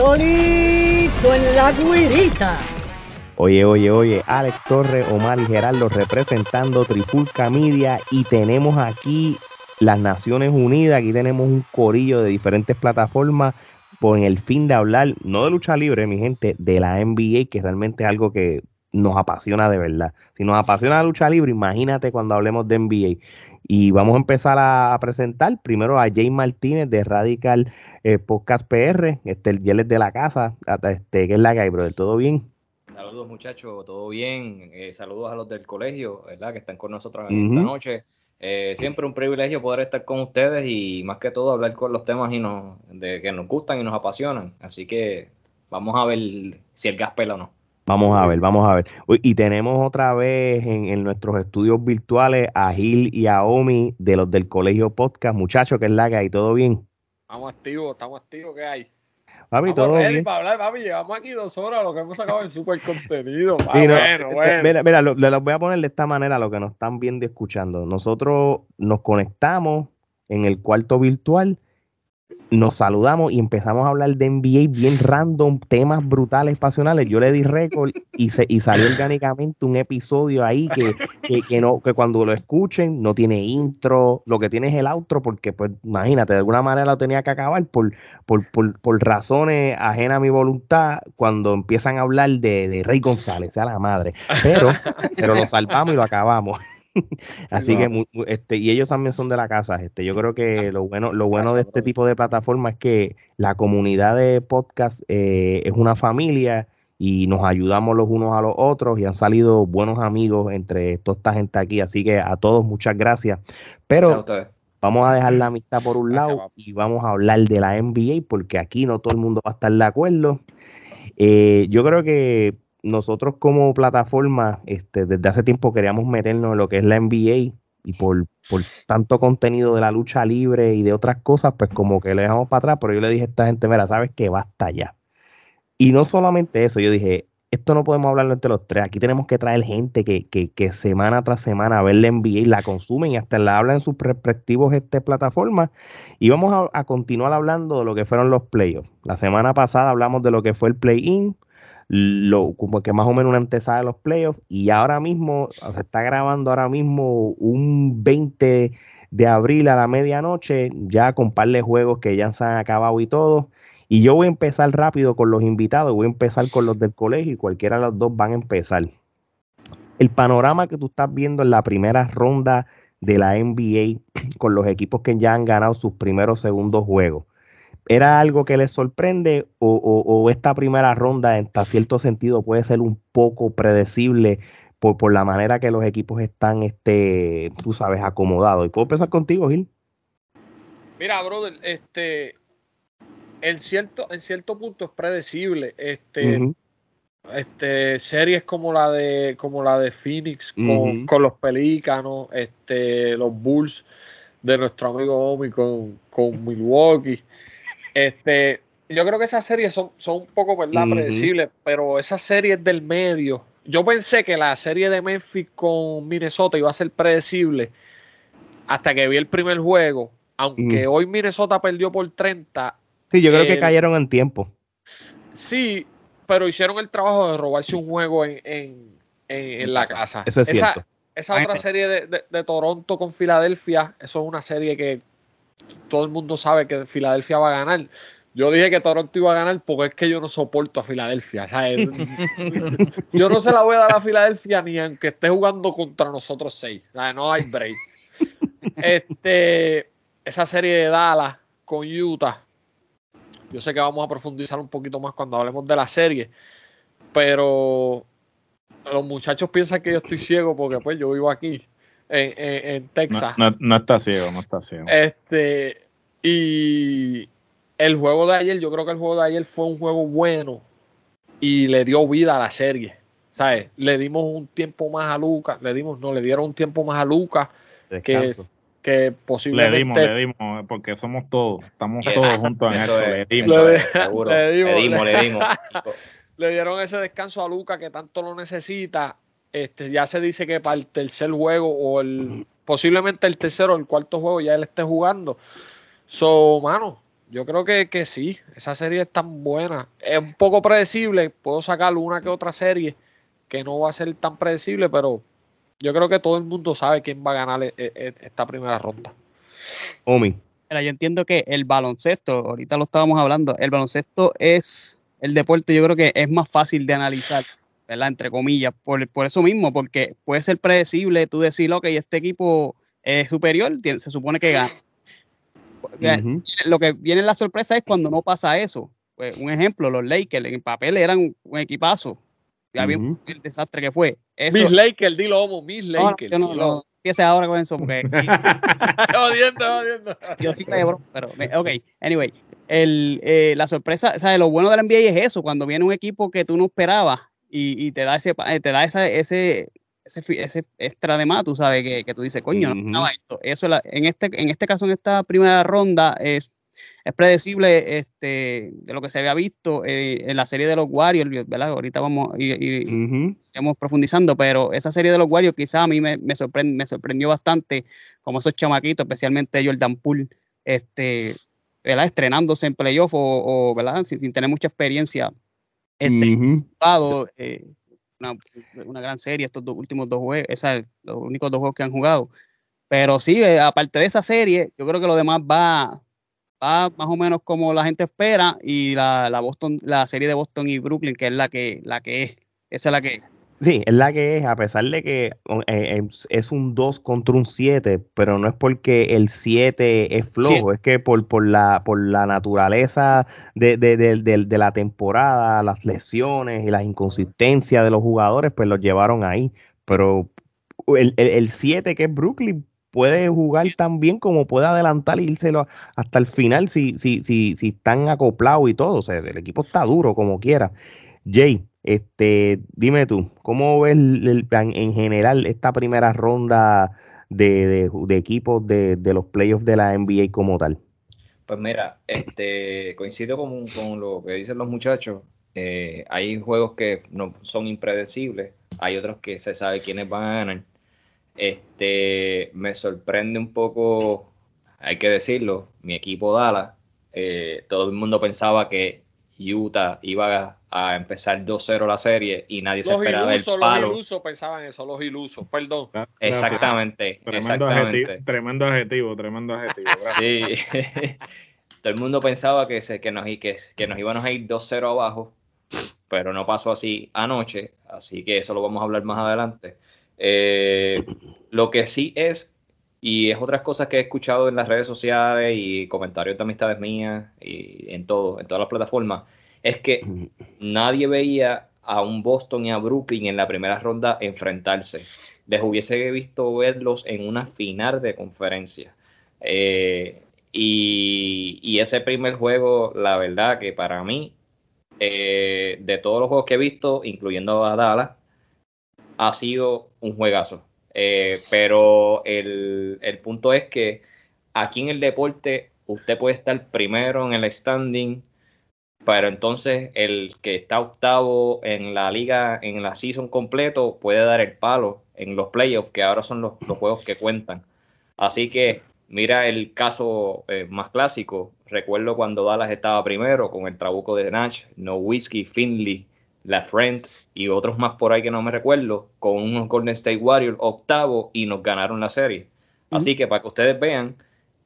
solito en la guirita. Oye, oye, oye, Alex Torres, Omar y Gerardo representando Trifulca Media y tenemos aquí las Naciones Unidas, aquí tenemos un corillo de diferentes plataformas por el fin de hablar, no de lucha libre, mi gente, de la NBA, que realmente es algo que nos apasiona de verdad. Si nos apasiona la lucha libre, imagínate cuando hablemos de NBA. Y vamos a empezar a, presentar primero a Jay Martínez de Radical eh, Podcast PR, este, el es de la casa, este, que es la que brother, ¿todo bien? Saludos muchachos, todo bien. Eh, saludos a los del colegio, ¿verdad? Que están con nosotros esta noche. Eh, siempre un privilegio poder estar con ustedes y más que todo hablar con los temas y nos, de, que nos gustan y nos apasionan. Así que vamos a ver si el gas pela o no. Vamos a ver, vamos a ver. Y tenemos otra vez en, en, nuestros estudios virtuales a Gil y a Omi de los del Colegio Podcast. Muchachos, ¿qué es la que hay? ¿Todo bien? Estamos activos, estamos activos, ¿qué hay? Papi, todo bien. para hablar, papi, llevamos aquí dos horas lo que hemos sacado en super contenido. bueno, bueno. Mira, mira lo, lo, voy a poner de esta manera lo que nos están viendo y escuchando. Nosotros nos conectamos en el cuarto virtual nos saludamos y empezamos a hablar de NBA bien random, temas brutales, pasionales. Yo le di récord y, se, y salió orgánicamente un episodio ahí que, que, no, que cuando lo escuchen no tiene intro, lo que tiene es el outro, porque pues imagínate, de alguna manera lo tenía que acabar por, por, por, razones ajenas a mi voluntad cuando empiezan a hablar de, de Rey González, sea la madre. Pero, pero lo salvamos y lo acabamos. Así que, este, y ellos también son de la casa. Este, yo creo que lo bueno, lo bueno de este tipo de plataforma es que la comunidad de podcast eh, es una familia y nos ayudamos los unos a los otros y han salido buenos amigos entre toda esta gente aquí. Así que a todos muchas gracias. Pero vamos a dejar la amistad por un lado y vamos a hablar de la NBA porque aquí no todo el mundo va a estar de acuerdo. Eh, yo creo que nosotros como plataforma, este, desde hace tiempo queríamos meternos en lo que es la NBA y por, por tanto contenido de la lucha libre y de otras cosas, pues como que le dejamos para atrás, pero yo le dije a esta gente, mira, sabes que basta ya. Y no solamente eso, yo dije, esto no podemos hablarlo entre los tres, aquí tenemos que traer gente que, que, que semana tras semana ver la NBA la consumen y hasta la hablan en sus respectivos este, plataformas. Y vamos a, a continuar hablando de lo que fueron los playoffs. La semana pasada hablamos de lo que fue el play-in, lo, como que más o menos una antesada de los playoffs. Y ahora mismo, se está grabando ahora mismo un 20 de abril a la medianoche, ya con par de juegos que ya se han acabado y todo. Y yo voy a empezar rápido con los invitados, voy a empezar con los del colegio y cualquiera de los dos van a empezar. El panorama que tú estás viendo en la primera ronda de la NBA con los equipos que ya han ganado sus primeros segundos juegos. ¿Era algo que les sorprende o, esta primera ronda en cierto sentido puede ser un poco predecible por, la manera que los equipos están, este, tú sabes, acomodados? Y puedo empezar contigo, Gil. Mira, brother, este, en cierto, en cierto punto es predecible. Este, este, series como la de, como la de Phoenix con, con los Pelícanos, este, los Bulls de nuestro amigo Omi con, con Milwaukee. Este, yo creo que esas series son, son un poco, ¿verdad? Predecibles, pero esas series del medio. Yo pensé que la serie de Memphis con Minnesota iba a ser predecible hasta que vi el primer juego. Aunque hoy Minnesota perdió por 30. Sí, yo creo que cayeron en tiempo. Sí, pero hicieron el trabajo de robarse un juego en, en, la casa. Eso es esa, cierto. Esa otra serie de, de, Toronto con Filadelfia, eso es una serie que todo el mundo sabe que Filadelfia va a ganar. Yo dije que Toronto iba a ganar porque es que yo no soporto a Filadelfia. yo no se la voy a dar a Filadelfia ni aunque esté jugando contra nosotros seis. no hay break. Este, esa serie de Dallas con Utah. Yo sé que vamos a profundizar un poquito más cuando hablemos de la serie. Pero los muchachos piensan que yo estoy ciego porque pues yo vivo aquí en, Texas. No, está ciego, no está ciego. Este, y el juego de ayer, yo creo que el juego de ayer fue un juego bueno y le dio vida a la serie. ¿Sabes? Le dimos un tiempo más a Lucas, le dimos, no, le dieron un tiempo más a Lucas que, que posiblemente. Le dimos, le dimos, porque somos todos, estamos todos juntos en esto. le dimos, seguro. Le dimos, le dimos. le dieron ese descanso a Lucas que tanto lo necesita este, ya se dice que para el tercer juego o el posiblemente el tercero o el cuarto juego ya él esté jugando. So, mano, Yo creo que, que sí, esa serie es tan buena. Es un poco predecible, puedo sacar una que otra serie que no va a ser tan predecible, pero yo creo que todo el mundo sabe quién va a ganar e, e, esta primera ronda. Omi. Mira, yo entiendo que el baloncesto, ahorita lo estábamos hablando, el baloncesto es el deporte, yo creo que es más fácil de analizar, ¿verdad? Entre comillas, por, por eso mismo, porque puede ser predecible tú decir, ok, este equipo es superior, se supone que gana. Lo que viene la sorpresa es cuando no pasa eso. Pues, un ejemplo, los Lakers en papel eran un equipazo. Ya vimos el desastre que fue. Eso, Miss Lakers, dilo homo, Miss Lakers. No, no, no, empiece ahora con eso porque... jodiendo, jodiendo. Yo sí me bro, pero... Ok, anyway. El, eh, la sorpresa, o sea, lo bueno del NBA es eso, cuando viene un equipo que tú no esperabas y, y te da ese eh, te da esa, ese ese, ese extra de más, tú sabes, que, que tú dices, coño, no esto. Eso en, este, en este caso, en esta primera ronda, es, es predecible este, de lo que se había visto eh, en la serie de los Warriors, ¿verdad? Ahorita vamos y, profundizando, pero esa serie de los Warriors quizá a mí me, me, me sorprendió bastante, como esos chamaquitos, especialmente Jordan Poole, este, ¿verdad? estrenándose en playoff o, ¿verdad? Sin, tener mucha experiencia. Este, una, gran serie estos dos últimos dos juegos, esos los únicos dos juegos que han jugado. Pero sí, eh, aparte de esa serie, yo creo que lo demás va, va más o menos como la gente espera y la, la, Boston, la serie de Boston y Brooklyn, que es la que, la que es, esa es la que es. Sí, es la que es, a pesar de que eh, es un 2 contra un 7, pero no es porque el 7 es flojo, es que por, por, la, por la naturaleza de, de, de, la temporada, las lesiones y las inconsistencias de los jugadores, pues los llevaron ahí. Pero el 7 que es Brooklyn puede jugar tan bien como puede adelantar e irse hasta el final si, si, si, si están acoplados y todo. O sea, el equipo está duro como quiera. Jay, este, dime tú, ¿cómo ves el, en general esta primera ronda de, equipos de, los playoffs de la NBA como tal? Pues mira, este, coincido con, con lo que dicen los muchachos. Eh, hay juegos que no son impredecibles, hay otros que se sabe quiénes van a ganar. Este, me sorprende un poco, hay que decirlo, mi equipo Dallas. Eh, todo el mundo pensaba que Utah iba a, empezar 2-0 la serie y nadie se esperaba el palo. Los ilusos pensaban eso, los ilusos, perdón. Ah, exactamente, tremendo, exactamente. Adjetivo, tremendo adjetivo, tremendo adjetivo. Sí. Todo el mundo pensaba que, se, que, nos, que, que nos íbamos a ir 2-0 abajo, pero no pasó así anoche, así que eso lo vamos a hablar más adelante. Eh, lo que sí es y es otras cosas que he escuchado en las redes sociales y comentarios de amistades mías y en todo, en todas las plataformas, es que nadie veía a un Boston y a Brooklyn en la primera ronda enfrentarse. Les hubiese visto verlos en una final de conferencia. Eh, y, ese primer juego, la verdad que para mí, eh, de todos los juegos que he visto, incluyendo a Dallas, ha sido un juegazo. Eh, pero el, punto es que aquí en el deporte usted puede estar primero en el standing, pero entonces el que está octavo en la liga, en la season completo, puede dar el palo en los playoffs, que ahora son los, juegos que cuentan. Así que mira el caso eh, más clásico. Recuerdo cuando Dallas estaba primero con el trabuco de Nash, No Whiskey, Finley, la Friend y otros más por ahí que no me recuerdo, con un Golden State Warriors octavo y nos ganaron la serie. Así que para que ustedes vean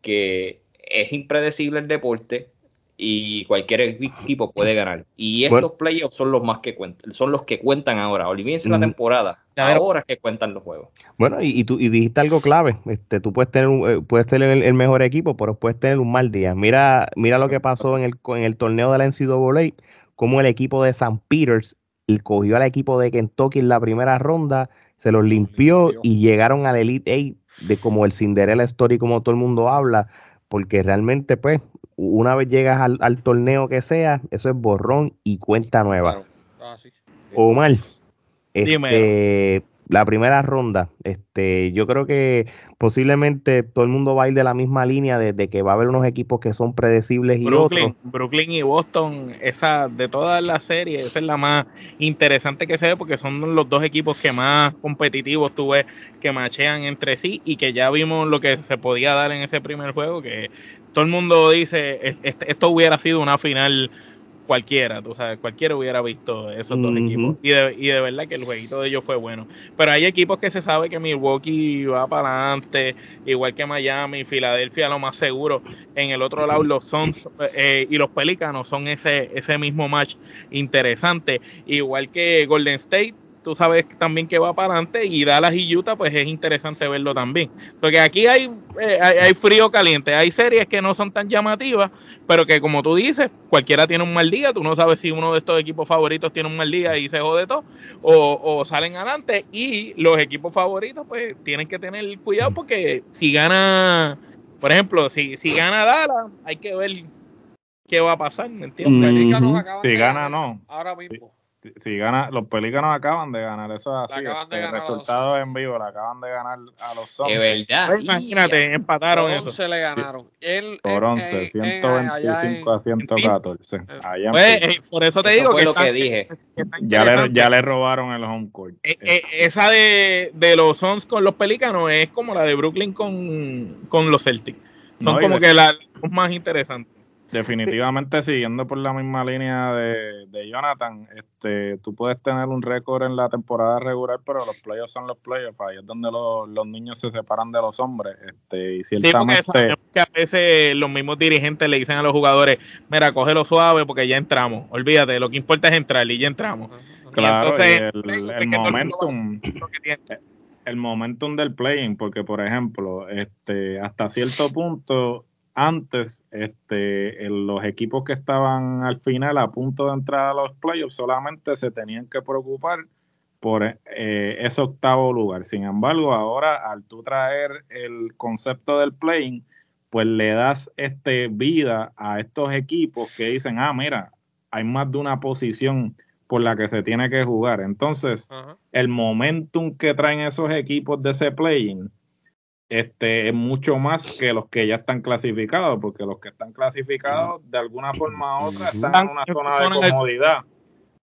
que es impredecible el deporte y cualquier equipo puede ganar. Y estos playoffs son los más que cuentan, son los que cuentan ahora. Olvídense la temporada. Ahora es que cuentan los juegos. Bueno, y, tú y dijiste algo clave. Este, tú puedes tener un, eh, puedes tener el, mejor equipo, pero puedes tener un mal día. Mira, mira lo que pasó en el, en el torneo de la NCAA como el equipo de St. Peters cogió al equipo de Kentucky en la primera ronda, se los limpió y llegaron al Elite Eight de como el Cinderella Story, como todo el mundo habla, porque realmente, pues, una vez llegas al, torneo que sea, eso es borrón y cuenta nueva. Ah, Omar, este, la primera ronda. Este, yo creo que posiblemente todo el mundo va a ir de la misma línea de, que va a haber unos equipos que son predecibles y Brooklyn, otros. Brooklyn y Boston, esa de todas las series, esa es la más interesante que se ve porque son los dos equipos que más competitivos tú ves que machean entre sí y que ya vimos lo que se podía dar en ese primer juego, que todo el mundo dice, esto hubiera sido una final cualquiera, tú sabes, cualquiera hubiera visto esos dos equipos. Y de, y de verdad que el jueguito de ellos fue bueno. Pero hay equipos que se sabe que Milwaukee va para adelante, igual que Miami, Filadelfia, lo más seguro. En el otro lado, los Suns eh, y los Pelícanos son ese, ese mismo match interesante. Igual que Golden State, tú sabes también que va para adelante y Dallas y Utah, pues es interesante verlo también. Porque aquí hay, eh, hay, frío caliente, hay series que no son tan llamativas, pero que como tú dices, cualquiera tiene un mal día, tú no sabes si uno de estos equipos favoritos tiene un mal día y se jode todo, o, o salen adelante y los equipos favoritos pues tienen que tener cuidado porque si gana, por ejemplo, si, si gana Dallas, hay que ver qué va a pasar, ¿me entiendes? Si gana, no. Ahora mismo si gana, los Pelícanos acaban de ganar, eso es así. Este, el resultado en vivo, le acaban de ganar a los Suns. De verdad. Pues, imagínate, empataron por 11 le ganaron. por 11, 125 a 114. Allá pues, eh, por eso te digo que, lo que dije. ya, le, ya le robaron el home court. Eh, eh, esa de, de los Suns con los Pelícanos es como la de Brooklyn con, con los Celtics. Son como que las más interesantes. Definitivamente siguiendo por la misma línea de, Jonathan, este, tú puedes tener un récord en la temporada regular, pero los playoffs son los playoffs, ahí es donde los, niños se separan de los hombres. Este, y ciertamente... que a veces los mismos dirigentes le dicen a los jugadores, mira, cógelo suave porque ya entramos, olvídate, lo que importa es entrar y ya entramos. Claro, el, el momentum, el momentum del playing, porque por ejemplo, este, hasta cierto punto antes este, los equipos que estaban al final a punto de entrar a los playoffs solamente se tenían que preocupar por eh, ese octavo lugar. Sin embargo, ahora al tú traer el concepto del playing, pues le das este, vida a estos equipos que dicen, ah, mira, hay más de una posición por la que se tiene que jugar. Entonces, el momentum que traen esos equipos de ese playing este, es mucho más que los que ya están clasificados, porque los que están clasificados de alguna forma u otra están en una zona de comodidad,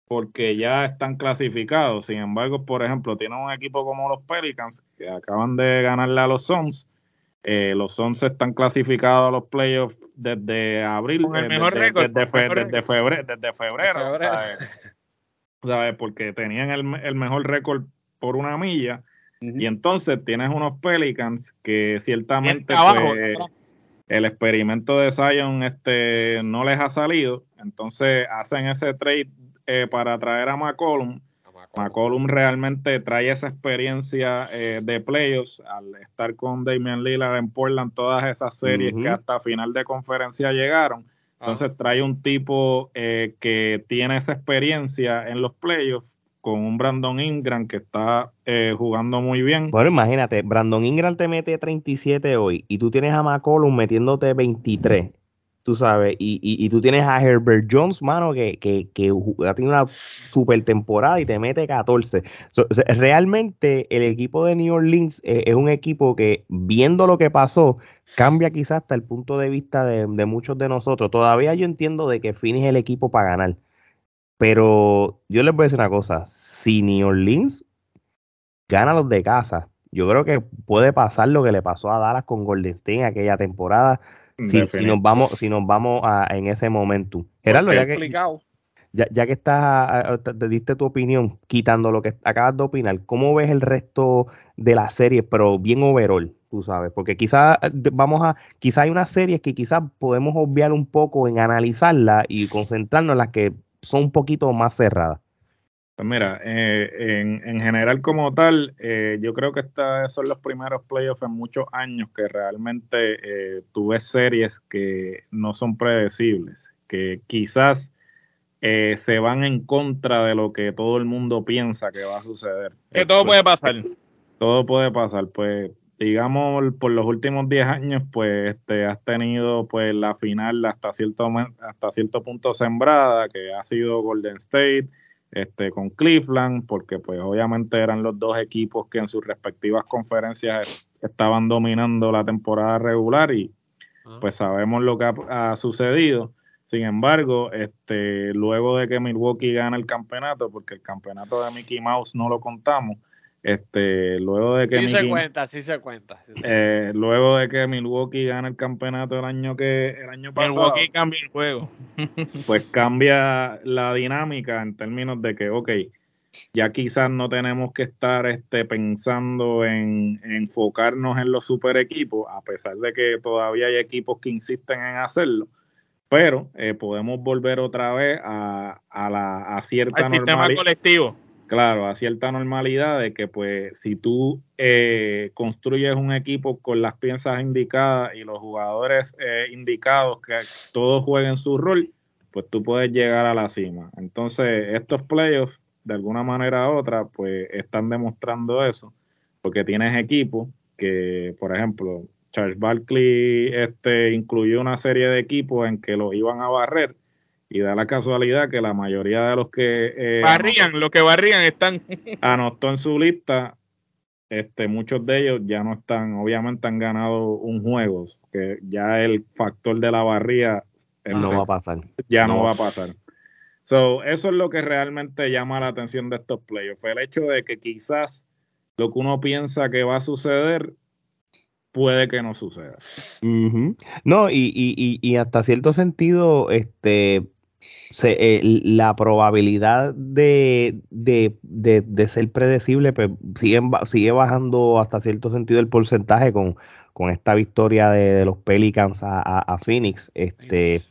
porque ya están clasificados. Sin embargo, por ejemplo, tienen un equipo como los Pelicans, que acaban de ganarle a los Suns. Eh, los Suns están clasificados a los playoffs desde abril, desde, desde, febrero, desde febrero, ¿sabes? porque tenían el, el mejor récord por una milla y entonces tienes unos Pelicans que ciertamente pues, el experimento de Zion este, no les ha salido. Entonces hacen ese trade eh, para traer a McCollum. McCollum realmente trae esa experiencia eh, de playoffs al estar con Damian Lillard en Portland, todas esas series que hasta final de conferencia llegaron. Entonces trae un tipo eh, que tiene esa experiencia en los playoffs con un Brandon Ingram que está eh, jugando muy bien. Bueno, imagínate, Brandon Ingram te mete 37 hoy y tú tienes a McCollum metiéndote 23, tú sabes, y, y, tú tienes a Herbert Jones, mano, que, que, que tenido una super temporada y te mete 14. realmente el equipo de New Orleans eh, es un equipo que, viendo lo que pasó, cambia quizás hasta el punto de vista de, de muchos de nosotros. Todavía yo entiendo de que Phoenix es el equipo para ganar pero yo les voy a decir una cosa, si New Orleans gana los de casa, yo creo que puede pasar lo que le pasó a Dallas con Golden State en aquella temporada, si, nos vamos, si nos vamos a, en ese momento. Gerardo, ya que, ya, ya, que estás, te diste tu opinión, quitando lo que acabas de opinar, ¿cómo ves el resto de la serie, pero bien overall? Tú sabes, porque quizás vamos a, quizás hay unas series que quizás podemos obviar un poco en analizarla y concentrarnos en las que son un poquito más cerradas. Pues mira, eh, en, general como tal, eh, yo creo que estos son los primeros playoffs en muchos años que realmente eh, tú ves series que no son predecibles, que quizás se van en contra de lo que todo el mundo piensa que va a suceder. Que todo puede pasar. Todo puede pasar, pues digamos, por los últimos 10 años, pues este, has tenido pues la final hasta cierto, hasta cierto punto sembrada, que ha sido Golden State, este, con Cleveland, porque pues obviamente eran los dos equipos que en sus respectivas conferencias estaban dominando la temporada regular y pues sabemos lo que ha, sucedido. Sin embargo, este, luego de que Milwaukee gana el campeonato, porque el campeonato de Mickey Mouse no lo contamos, este, luego de que sí se cuenta, sí se cuenta. Eh, luego de que Milwaukee gana el campeonato el año que el año pasado. Milwaukee cambia el juego. pues cambia la dinámica en términos de que, ok, ya quizás no tenemos que estar este, pensando en, enfocarnos en los super equipos, a pesar de que todavía hay equipos que insisten en hacerlo, pero eh, podemos volver otra vez a, a la a cierta sistema colectivo. Claro, a cierta normalidad de que pues si tú eh, construyes un equipo con las piezas indicadas y los jugadores eh, indicados que todos jueguen su rol, pues tú puedes llegar a la cima. Entonces, estos playoffs de alguna manera u otra, pues están demostrando eso, porque tienes equipos que, por ejemplo, Charles Barkley este, incluyó una serie de equipos en que los iban a barrer y da la casualidad que la mayoría de los que eh, barrían, los que barrían están anotó en su lista, este, muchos de ellos ya no están, obviamente han ganado un juego, que ya el factor de la barría no va a pasar. Ya no va a pasar. So, eso es lo que realmente llama la atención de estos playoffs. El hecho de que quizás lo que uno piensa que va a suceder puede que no suceda. No, y, y, y, hasta cierto sentido, este se, eh, la probabilidad de, de, de, ser predecible pues, sigue, sigue bajando hasta cierto sentido el porcentaje con, con esta victoria de, los Pelicans a, a Phoenix. Este,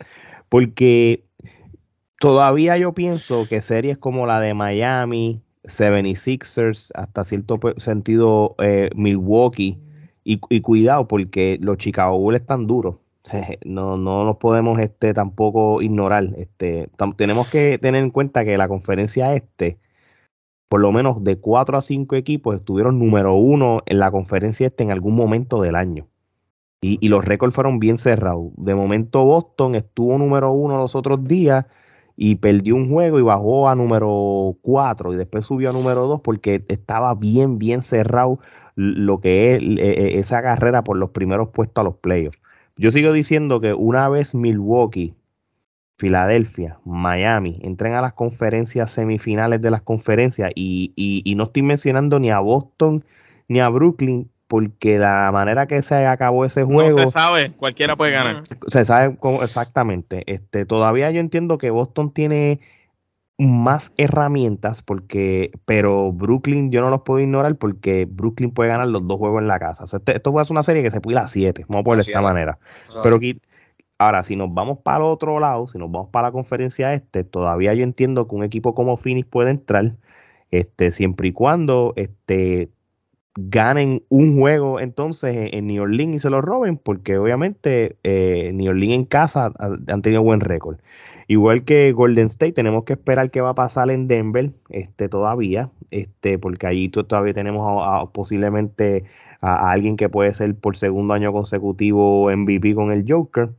porque Todavía yo pienso que series como la de Miami, 76ers, hasta cierto sentido eh, Milwaukee, y, cuidado porque los Chicago Bulls están duros. No, no los podemos este, tampoco ignorar. Este, tenemos que tener en cuenta que la conferencia este, por lo menos de 4 a 5 equipos, estuvieron número uno en la conferencia este en algún momento del año. Y, y los récords fueron bien cerrados. De momento Boston estuvo número uno los otros días y perdió un juego y bajó a número 4 y después subió a número 2 porque estaba bien, bien cerrado lo que es e, e, esa carrera por los primeros puestos a los playoffs. Yo sigo diciendo que una vez Milwaukee, Filadelfia, Miami entren a las conferencias semifinales de las conferencias y, y no estoy mencionando ni a Boston ni a Brooklyn porque la manera que se acabó ese juego. No se sabe, cualquiera puede ganar. Se sabe exactamente. Este, todavía yo entiendo que Boston tiene más herramientas, porque, pero Brooklyn yo no los puedo ignorar porque Brooklyn puede ganar los dos juegos en la casa. Este, esto puede ser una serie que se puede ir a siete, vamos a ponerlo de esta manera. Pero aquí, ahora, si nos vamos para el otro lado, si nos vamos para la conferencia este, todavía yo entiendo que un equipo como Phoenix puede entrar, este, siempre y cuando este, ganen un juego entonces en New Orleans y se lo roben, porque obviamente eh, New Orleans en casa han tenido buen récord. Igual que Golden State, tenemos que esperar qué va a pasar en Denver este, todavía, este, porque allí todavía tenemos posiblemente a, alguien que puede ser por segundo año consecutivo MVP con el Joker.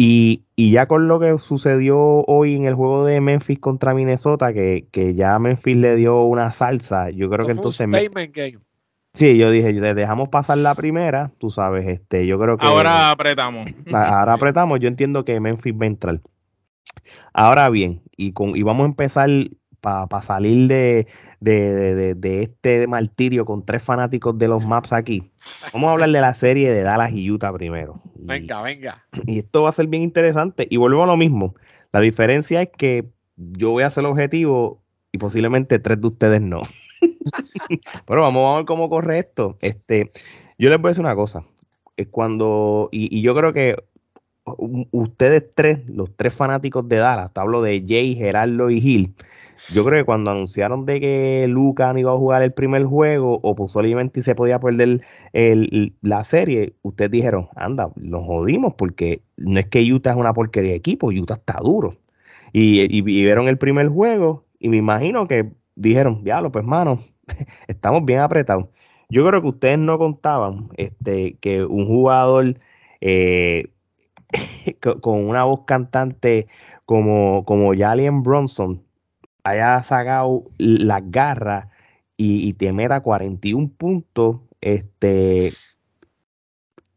Y, ya con lo que sucedió hoy en el juego de Memphis contra Minnesota, que, ya Memphis le dio una salsa, yo creo que entonces... Sí, yo dije, dejamos pasar la primera, tú sabes, este, yo creo que... Ahora apretamos. Ahora apretamos, yo entiendo que Memphis va a entrar. Ahora bien, y, con, y vamos a empezar para salir de, de, este martirio con tres fanáticos de los maps aquí. Vamos a hablar de la serie de Dallas y Utah primero. venga, venga. Y esto va a ser bien interesante. Y volvemos a lo mismo. La diferencia es que yo voy a el objetivo y posiblemente tres de ustedes no. Pero vamos a ver cómo corre esto. Este, yo les voy a decir una cosa. Es cuando, y, yo creo que ustedes tres, los tres fanáticos de Dallas, hablo de Jay, Gerardo y Gil, yo creo que cuando anunciaron de que Luca no iba a jugar el primer juego o posiblemente se podía perder la serie, ustedes dijeron, anda, nos jodimos porque no es que Utah es una porquería de equipo, Utah está duro. Y, y, vieron el primer juego y me imagino que dijeron, diablo, pues mano, estamos bien apretados. Yo creo que ustedes no contaban este, que un jugador eh, con una voz cantante como, como Jalen Bronson haya sacado las garras y, te meta 41 puntos, este,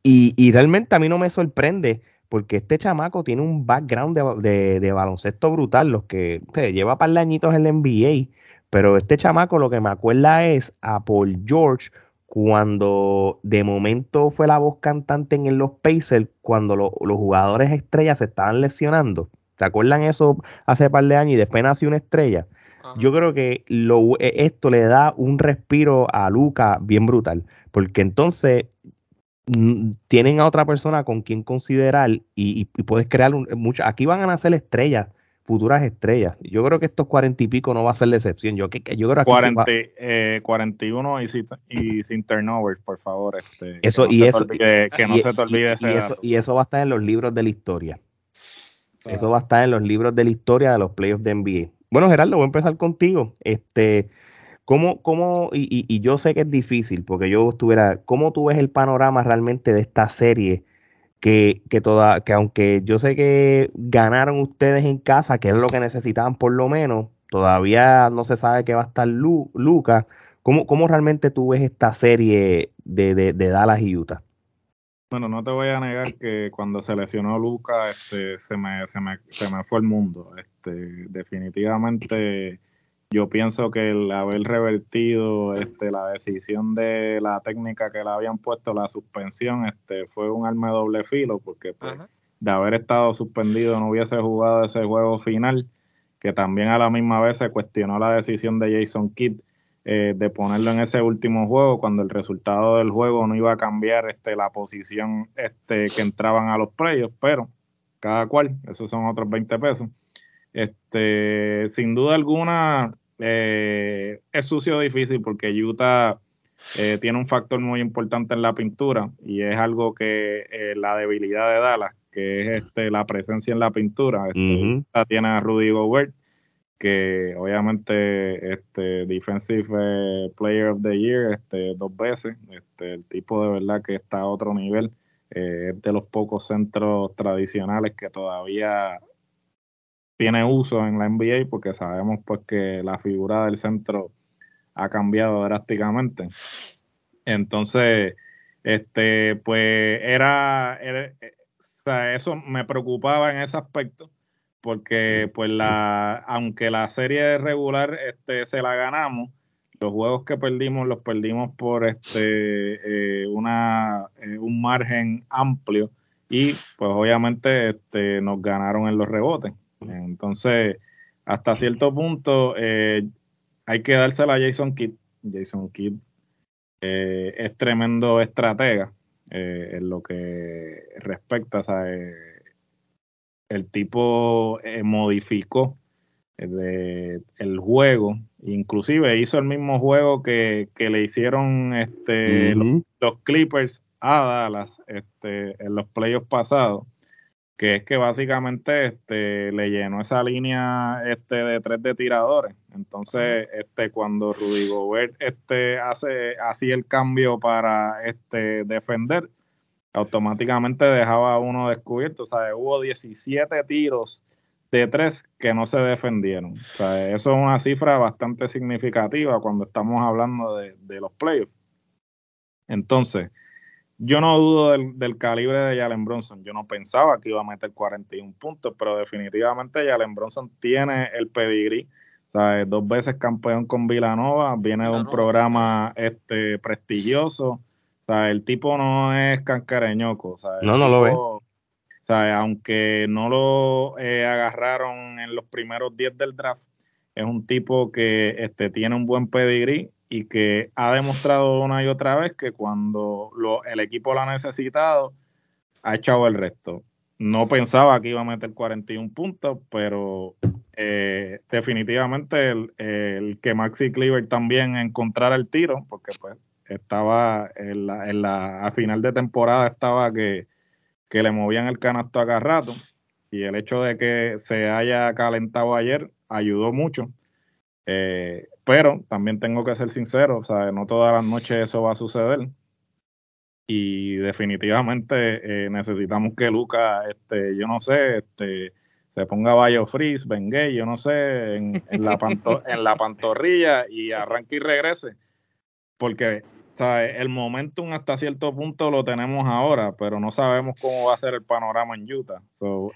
y, realmente a mí no me sorprende porque este chamaco tiene un background de, baloncesto brutal, los que se lleva par de añitos en la NBA, pero este chamaco lo que me acuerda es a Paul George cuando de momento fue la voz cantante en los Pacers, cuando los jugadores estrellas se estaban lesionando. ¿Se acuerdan eso hace par de años y después nació una estrella? Yo creo que lo, e, esto le da un respiro a Luca bien brutal, porque entonces mm, tienen a otra persona con quien considerar y, puedes crear mucho. Aquí van a nacer estrellas, futuras estrellas. Yo creo que estos cuarenta y pico no va a ser la excepción. Yo, que, yo creo que eh, 41 y, y, sin turnovers, por favor. Este, eso, y eso, que no se te olvide y, eso, y eso va a estar en los libros de la historia. Eso va a estar en los libros de la historia de los playoffs de NBA. Bueno, Gerardo, voy a empezar contigo. Este, ¿cómo, cómo, y, yo sé que es difícil, porque yo estuviera, ¿cómo tú ves el panorama realmente de esta serie? Que, que, toda, que aunque yo sé que ganaron ustedes en casa, que es lo que necesitaban por lo menos, todavía no se sabe que va a estar Lu, Lucas. ¿Cómo, ¿Cómo, realmente tú ves esta serie de, de, de Dallas y Utah? Bueno, no te voy a negar que cuando se lesionó Luca, este, se, me, se, me, se me fue el mundo. Este, definitivamente, yo pienso que el haber revertido este, la decisión de la técnica que le habían puesto, la suspensión, este, fue un arma de doble filo, porque pues, de haber estado suspendido no hubiese jugado ese juego final, que también a la misma vez se cuestionó la decisión de Jason Kidd eh, de ponerlo en ese último juego cuando el resultado del juego no iba a cambiar este, la posición este, que entraban a los playoffs, pero cada cual, esos son otros 20 pesos. Este, sin duda alguna, eh, es sucio difícil porque Utah eh, tiene un factor muy importante en la pintura y es algo que la debilidad de Dallas, que es este, la presencia en la pintura. Este, tiene a Rudy Gobert, que obviamente este Defensive eh, Player of the Year este, dos veces, este, el tipo de verdad que está a otro nivel, eh, es de los pocos centros tradicionales que todavía tiene uso en la NBA porque sabemos pues que la figura del centro ha cambiado drásticamente. Entonces, este, pues era, era eh, o sea, eso me preocupaba en ese aspecto porque pues la, aunque la serie regular este, se la ganamos, los juegos que perdimos los perdimos por este eh, una, eh, un margen amplio y pues obviamente este, nos ganaron en los rebotes. Entonces, hasta cierto punto eh, hay que dársela a Jason Kidd. Jason Kidd es tremendo estratega en lo que respecta a el tipo eh, modificó eh, el juego, inclusive hizo el mismo juego que, le hicieron este, los, Clippers a Dallas este, en los playoffs pasados, que es que básicamente este, le llenó esa línea este, de tres de tiradores. Entonces, este, cuando Rudy Gobert este, hace así el cambio para este, defender, automáticamente dejaba uno descubierto. O sea, hubo 17 tiros de tres que no se defendieron. O sea, eso es una cifra bastante significativa cuando estamos hablando de, los playoffs. Entonces, yo no dudo del, calibre de Jalen Bronson. Yo no pensaba que iba a meter 41 puntos, pero definitivamente Jalen Bronson tiene el pedigrí. O sea, dos veces campeón con Villanova, viene de un programa este, prestigioso el tipo no es cancareñoco. no, no lo ve. O sea, aunque no lo eh, agarraron en los primeros 10 del draft, es un tipo que este, tiene un buen pedigrí y que ha demostrado una y otra vez que cuando lo, el equipo lo ha necesitado, ha echado el resto. No pensaba que iba a meter 41 puntos, pero eh, definitivamente el, que Maxi Cleaver también encontrara el tiro, porque pues estaba en la, en la, a final de temporada estaba que, que le movían el canasto a cada rato y el hecho de que se haya calentado ayer ayudó mucho. Eh, pero también tengo que ser sincero, o sea, no todas las noches eso va a suceder. Y definitivamente eh, necesitamos que Luca, este, yo no sé, este, se ponga Bayo Freeze, Bengay, yo no sé, en, la en la pantorrilla y arranque y regrese. Porque el momentum hasta cierto punto lo tenemos ahora, pero no sabemos cómo va a ser el panorama en Utah.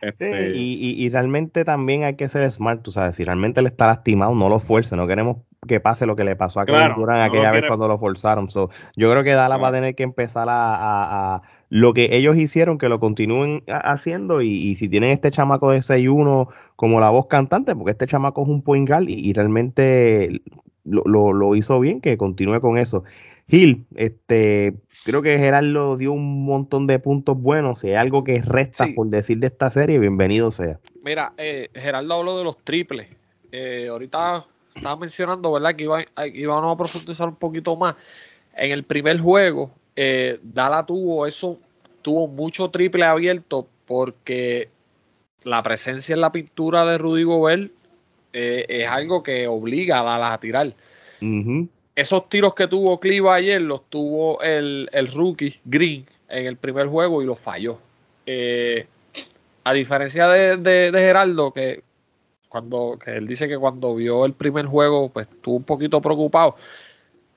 este... y, realmente también hay que ser smart, tú sabes, si realmente él está lastimado, no lo fuerce, no queremos que pase lo que le pasó a Kevin aquella vez cuando lo forzaron. yo creo que Dallas va a tener que empezar a, lo que ellos hicieron, que lo continúen haciendo y, si tienen este chamaco de 6-1 como la voz cantante, porque este chamaco es un point guard y, realmente lo, lo, hizo bien, que continúe con eso. Gil, este, creo que Gerardo dio un montón de puntos buenos. Si hay algo que resta por decir de esta serie, bienvenido sea. Mira, eh, Gerardo habló de los triples. Eh, ahorita estaba mencionando, ¿verdad? Que iba, íbamos a profundizar un poquito más. En el primer juego, eh, Dala tuvo eso, tuvo mucho triple abierto porque la presencia en la pintura de Rudy Gobert eh, es algo que obliga a Dallas a tirar esos tiros que tuvo Cliva ayer los tuvo el, rookie Green en el primer juego y los falló. Eh, a diferencia de, Geraldo, que cuando él dice que cuando vio el primer juego, pues estuvo un poquito preocupado.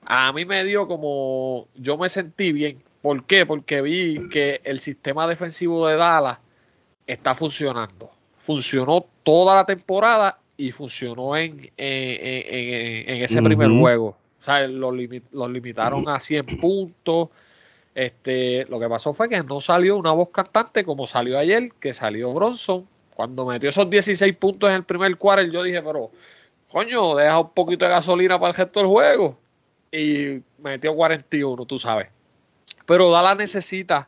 A mí me dio como yo me sentí bien. ¿Por qué? Porque vi que el sistema defensivo de Dallas está funcionando. Funcionó toda la temporada y funcionó en, en, ese primer juego. O sea, los, limitaron a 100 puntos. Este, lo que pasó fue que no salió una voz cantante como salió ayer, que salió Bronson. Cuando metió esos 16 puntos en el primer quarter, yo dije, pero coño, deja un poquito de gasolina para el resto del juego. Y metió 41, tú sabes. Pero Dala necesita,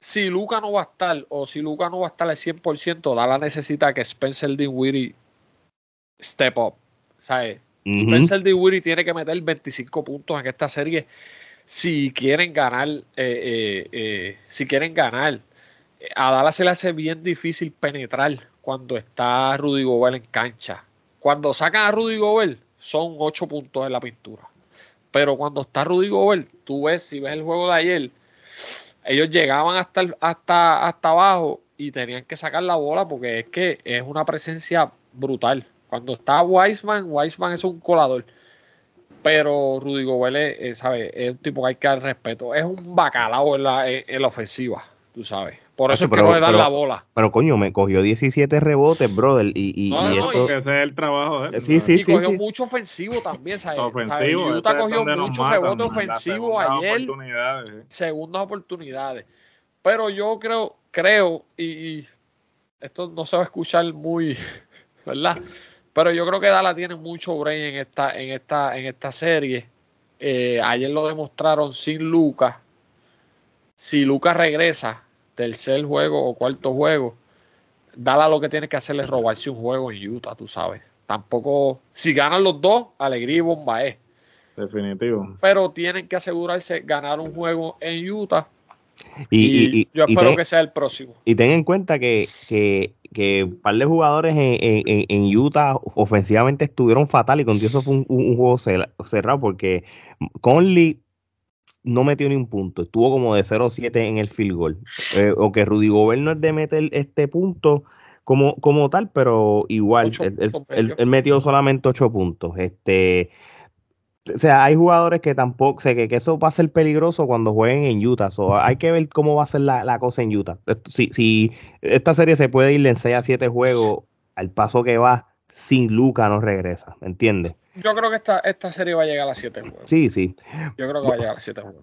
si Luca no va a estar, o si Luca no va a estar al 100%, Dala necesita que Spencer Dinwiddie step up. ¿Sabes? Spencer Dinwiddie tiene que meter 25 puntos en esta serie si quieren ganar. Eh, eh, eh, si quieren ganar. A Dallas se le hace bien difícil penetrar cuando está Rudy Gobert en cancha. Cuando sacan a Rudy Gobert, son 8 puntos en la pintura. Pero cuando está Rudy Gobert, tú ves, si ves el juego de ayer, ellos llegaban hasta, hasta, hasta abajo y tenían que sacar la bola porque es que es una presencia brutal. Cuando está Weisman, Weisman es un colador. Pero Rudy Gobert es, ¿sabe? es un tipo que hay que dar respeto. Es un bacalao en la, en, la ofensiva, tú sabes. Por eso es que no le dan la bola. Pero coño, me cogió 17 rebotes, brother. Y, y, y eso. ese es el trabajo. ¿eh? Sí, sí, y cogió mucho ofensivo también, ¿sabes? Ofensivo. Utah cogió mucho rebote ofensivo ayer. Oportunidades. Segundas oportunidades. Pero yo creo, creo, y esto no se va a escuchar muy, ¿verdad? Pero yo creo que Dala tiene mucho brain en esta, en esta, en esta serie. Eh, ayer lo demostraron sin Lucas. Si Lucas regresa, tercer juego o cuarto juego, Dala lo que tiene que hacer es robarse un juego en Utah, tú sabes. Tampoco, si ganan los dos, alegría y bomba es. Definitivo. Pero tienen que asegurarse ganar un juego en Utah y, yo espero que sea el próximo. Y ten en cuenta que, que, un par de jugadores en, Utah ofensivamente estuvieron fatal y con eso fue un, juego cerrado porque Conley no metió ni un punto, estuvo como de 0-7 en el field goal. Eh, o que Rudy Gobert no es de meter este punto como, como tal, pero igual, él, metió solamente 8 puntos. Este, o sea, hay jugadores que tampoco, sé que, que, eso va a ser peligroso cuando jueguen en Utah. So, hay que ver cómo va a ser la, cosa en Utah. Si, si esta serie se puede ir en 6 a 7 juegos, al paso que va, sin Luca no regresa, ¿me entiendes? Yo creo que esta, esta serie va a llegar a 7 juegos. Sí, sí. Yo creo que va a llegar a 7 juegos.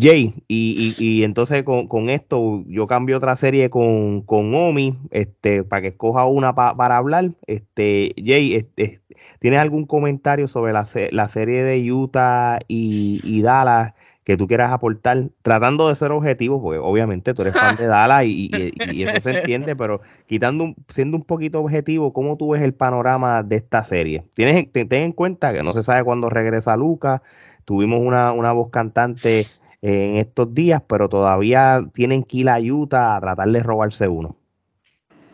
Jay, y, y, y entonces con, con, esto yo cambio otra serie con, con Omi, este, para que escoja una para hablar. Este, Jay, este, ¿tienes algún comentario sobre la, la serie de Utah y, y Dallas? Que tú quieras aportar, tratando de ser objetivo, porque obviamente tú eres fan de Dallas y, eso se entiende, pero quitando, siendo un poquito objetivo, ¿cómo tú ves el panorama de esta serie? Tienes, ten, en cuenta que no se sabe cuándo regresa Lucas, tuvimos una, voz cantante en estos días, pero todavía tienen que ir a Utah a tratar de robarse uno.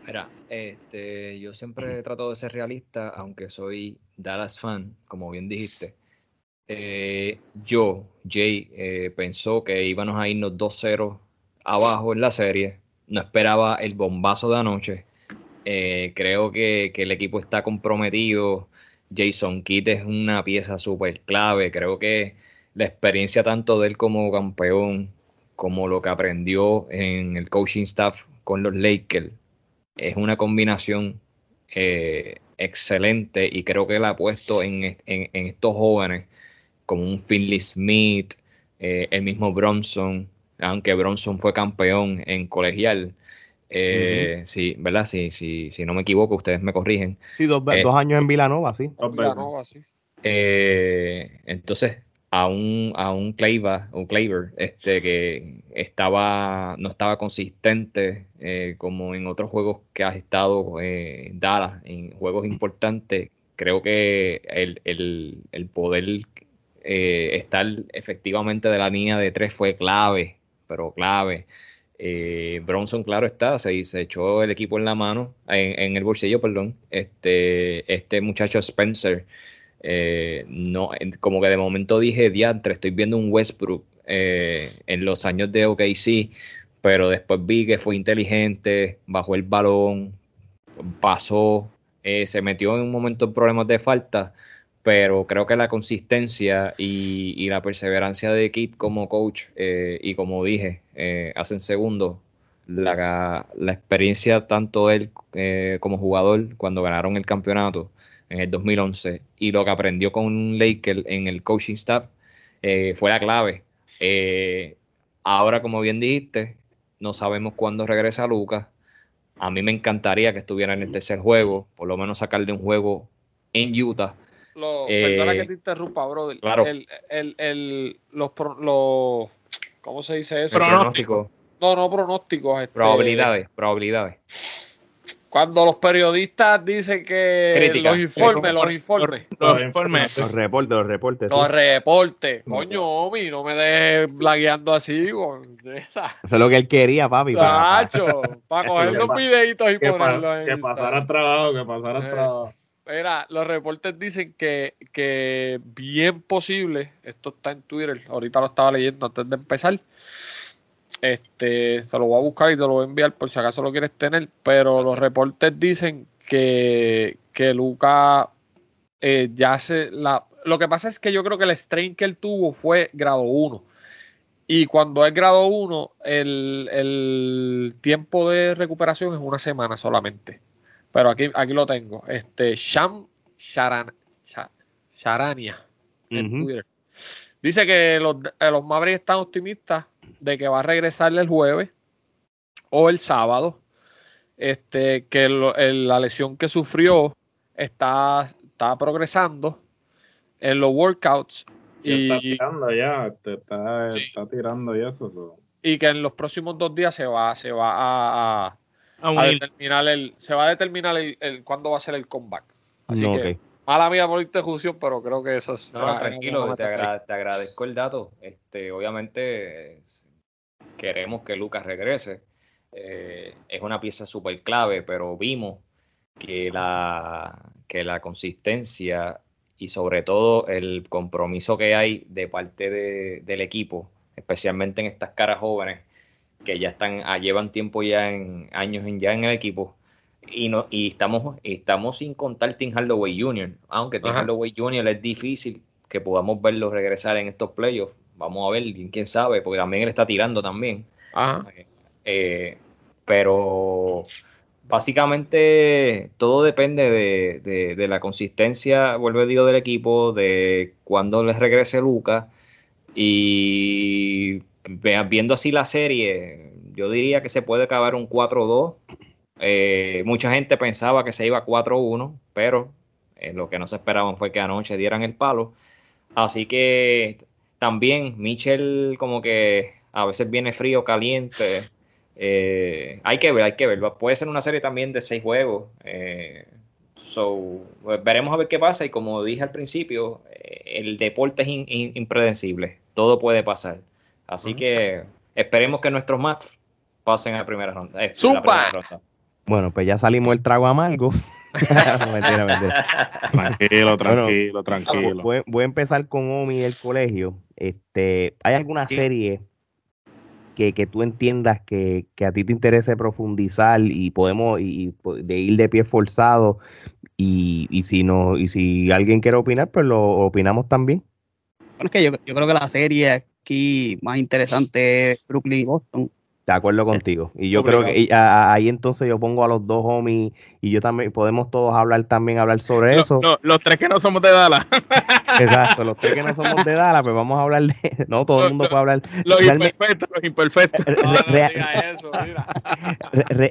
Mira, este, yo siempre trato de ser realista, aunque soy Dallas fan, como bien dijiste eh, yo, Jay, eh, pensó que íbamos a irnos 2-0 abajo en la serie. No esperaba el bombazo de anoche. Eh, creo que, el equipo está comprometido. Jason Kidd es una pieza súper clave. Creo que la experiencia tanto de él como campeón, como lo que aprendió en el coaching staff con los Lakers, es una combinación eh, excelente y creo que la ha puesto en, estos jóvenes como un Finley Smith, eh, el mismo Bronson, aunque Bronson fue campeón en colegial. Eh, sí, ¿verdad? Sí, sí, si no me equivoco, ustedes me corrigen. Sí, dos, años en Villanova, sí. Villanova, sí. entonces, a un, a un Claver, un Claver este, que estaba, no estaba consistente eh, como en otros juegos que has estado eh, Dallas, en juegos importantes. Creo que el, el, poder eh, estar efectivamente de la línea de tres fue clave, pero clave. Eh, Bronson, claro está, se, echó el equipo en la mano, en, el bolsillo, perdón. Este, este muchacho Spencer eh, no, como que de momento dije, diantre, estoy viendo un Westbrook en los años de OKC, pero después vi que fue inteligente, bajó el balón, pasó, se metió en un momento en problemas de falta, pero creo que la consistencia y, la perseverancia de Kit como coach, y como dije hace un segundo, la, la, experiencia tanto él como jugador cuando ganaron el campeonato, en el 2011 y lo que aprendió con Laker en el coaching staff eh, fue la clave. Eh, ahora, como bien dijiste, no sabemos cuándo regresa Lucas. A mí me encantaría que estuviera en el tercer juego, por lo menos sacarle un juego en Utah. Lo, perdona que te interrumpa, brother. Claro. El, el, los, los, ¿Cómo se dice eso? Pronósticos. No, no pronósticos. Este, probabilidades, probabilidades cuando los periodistas dicen que los informes, los informes. Los, informes. Los reportes, los reportes. Los reportes. Coño, Omi, no me dejes blagueando así. Eso es lo que él quería, papi. Cacho, para, coger los videitos y ponerlos en Que pasara trabajo, que pasara eh, trabajo. Mira, los reportes dicen que, que bien posible, esto está en Twitter, ahorita lo estaba leyendo antes de empezar, este, te lo voy a buscar y te lo voy a enviar por si acaso lo quieres tener. Pero los reportes dicen que, que Luca eh, ya se la. Lo que pasa es que yo creo que el strain que él tuvo fue grado 1. Y cuando es grado 1, el, tiempo de recuperación es una semana solamente. Pero aquí, aquí lo tengo. Este, Sham Sharan, Sharania en Twitter. Dice que los, eh, los Mavericks están optimistas de que va a regresarle el jueves o el sábado. Este, que la lesión que sufrió está, está progresando en los workouts. Y, está tirando ya, está, tirando ya eso. Y que en los próximos dos días se va, se va a, a, determinar el, se va a determinar el, cuándo va a ser el comeback. Así que mala mía por interrupción, pero creo que eso es. No, tranquilo, te, te, agradezco el dato. Este, obviamente queremos que Lucas regrese. Eh, es una pieza súper clave, pero vimos que la, que la consistencia y sobre todo el compromiso que hay de parte del equipo, especialmente en estas caras jóvenes que ya están, ah, llevan tiempo ya en años en, ya en el equipo, y no y estamos estamos sin contar Tim Hardaway Jr. Aunque Tim Hardaway Jr. es difícil que podamos verlo regresar en estos playoffs, Vamos a ver, quién sabe, porque también él está tirando también. Eh, pero básicamente todo depende de, la consistencia, vuelve digo, del equipo, de cuándo les regrese Lucas. Y viendo así la serie, yo diría que se puede acabar un 4-2. Eh, mucha gente pensaba que se iba 4-1, pero eh, lo que no se esperaban fue que anoche dieran el palo. Así que también Mitchell como que a veces viene frío, caliente. Eh, hay que ver, hay que ver. Puede ser una serie también de seis juegos. So, pues, veremos a ver qué pasa. Y como dije al principio, el deporte es impredecible. Todo puede pasar. Así que esperemos que nuestros Mavs pasen a la primera ronda. Bueno, pues ya salimos el trago amargo. mentira, mentira. Tranquilo, tranquilo, tranquilo. Voy, a empezar con Omi del colegio. Este, ¿Hay alguna serie que, que tú entiendas que, que, a ti te interese profundizar y podemos y, de ir de pie forzado y, y, si no y si alguien quiere opinar pues lo opinamos también bueno es que yo, yo creo que la serie aquí más interesante es Brooklyn y Boston de acuerdo contigo. Y yo creo que ahí entonces yo pongo a los dos homies y yo también podemos todos hablar también hablar sobre eso. los tres que no somos de Dallas. Exacto, los tres que no somos de Dallas, pues vamos a hablar de no, todo el mundo puede hablar. Los imperfectos, los imperfectos.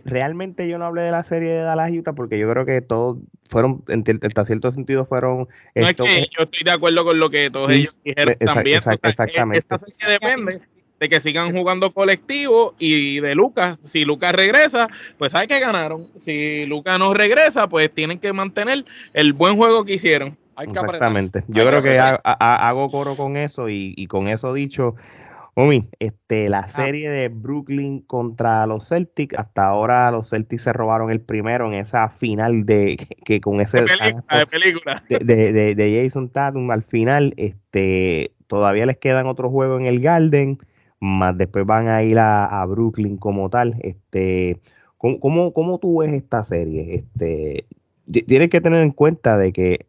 realmente yo no hablé de la serie de Dallas Utah porque yo creo que todos fueron en hasta cierto sentido fueron No es que yo estoy de acuerdo con lo que todos ellos dijeron también. exactamente. Esta serie depende de que sigan jugando colectivo y de Lucas, si Lucas regresa, pues hay que ganaron. Si Lucas no regresa, pues tienen que mantener el buen juego que hicieron. Exactamente. Yo creo que, hago coro con eso y, con eso dicho, Omi, este, la ah. serie de Brooklyn contra los Celtics, hasta ahora los Celtics se robaron el primero en esa final de que con ese de, película. De, de, Jason Tatum al final, este, todavía les quedan otros juegos en el Garden más después van a ir a, Brooklyn como tal. Este, ¿cómo, cómo, tú ves esta serie? Este, tienes que tener en cuenta de que,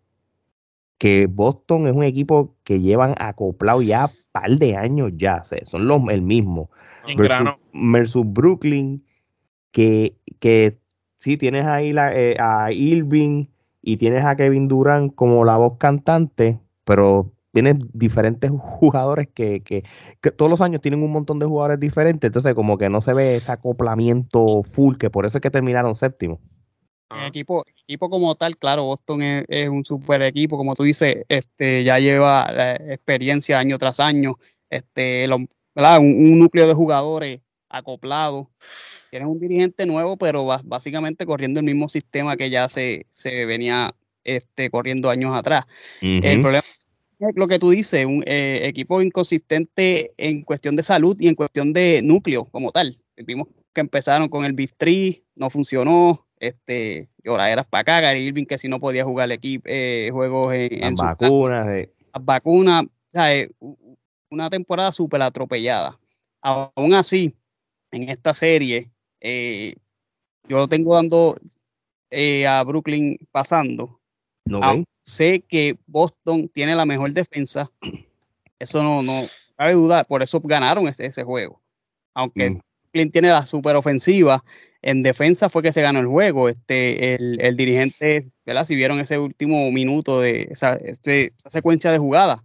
que Boston es un equipo que llevan acoplado ya un par de años ya, son los, el mismo. Versus, Brooklyn, que, que sí tienes ahí la, eh, a Irving y tienes a Kevin Durant como la voz cantante, pero tienes diferentes jugadores que, que, todos los años tienen un montón de jugadores diferentes, entonces como que no se ve ese acoplamiento full, que por eso es que terminaron séptimo. El equipo, equipo como tal, claro, Boston es, un super equipo, como tú dices, este, ya lleva experiencia año tras año, este, Un, núcleo de jugadores acoplados. Tienen un dirigente nuevo, pero básicamente corriendo el mismo sistema que ya se, se venía este, corriendo años atrás. El problema lo que tú dices, un eh, equipo inconsistente en cuestión de salud y en cuestión de núcleo como tal. Vimos que empezaron con el Bistri, no funcionó, este, y ahora eras para acá, Gary Irving que si no podía jugar el equipo, eh, juegos en, en vacunas, las vacunas, eh, una temporada súper atropellada. Aún así, en esta serie, yo lo tengo dando a Brooklyn pasando. No sé que Boston tiene la mejor defensa. Eso no, no cabe duda. Por eso ganaron ese, ese juego. Aunque mm. tiene la superofensiva, en defensa fue que se ganó el juego. Este, el, dirigente, ¿verdad? Si vieron ese último minuto de esa, este, esa secuencia de jugadas,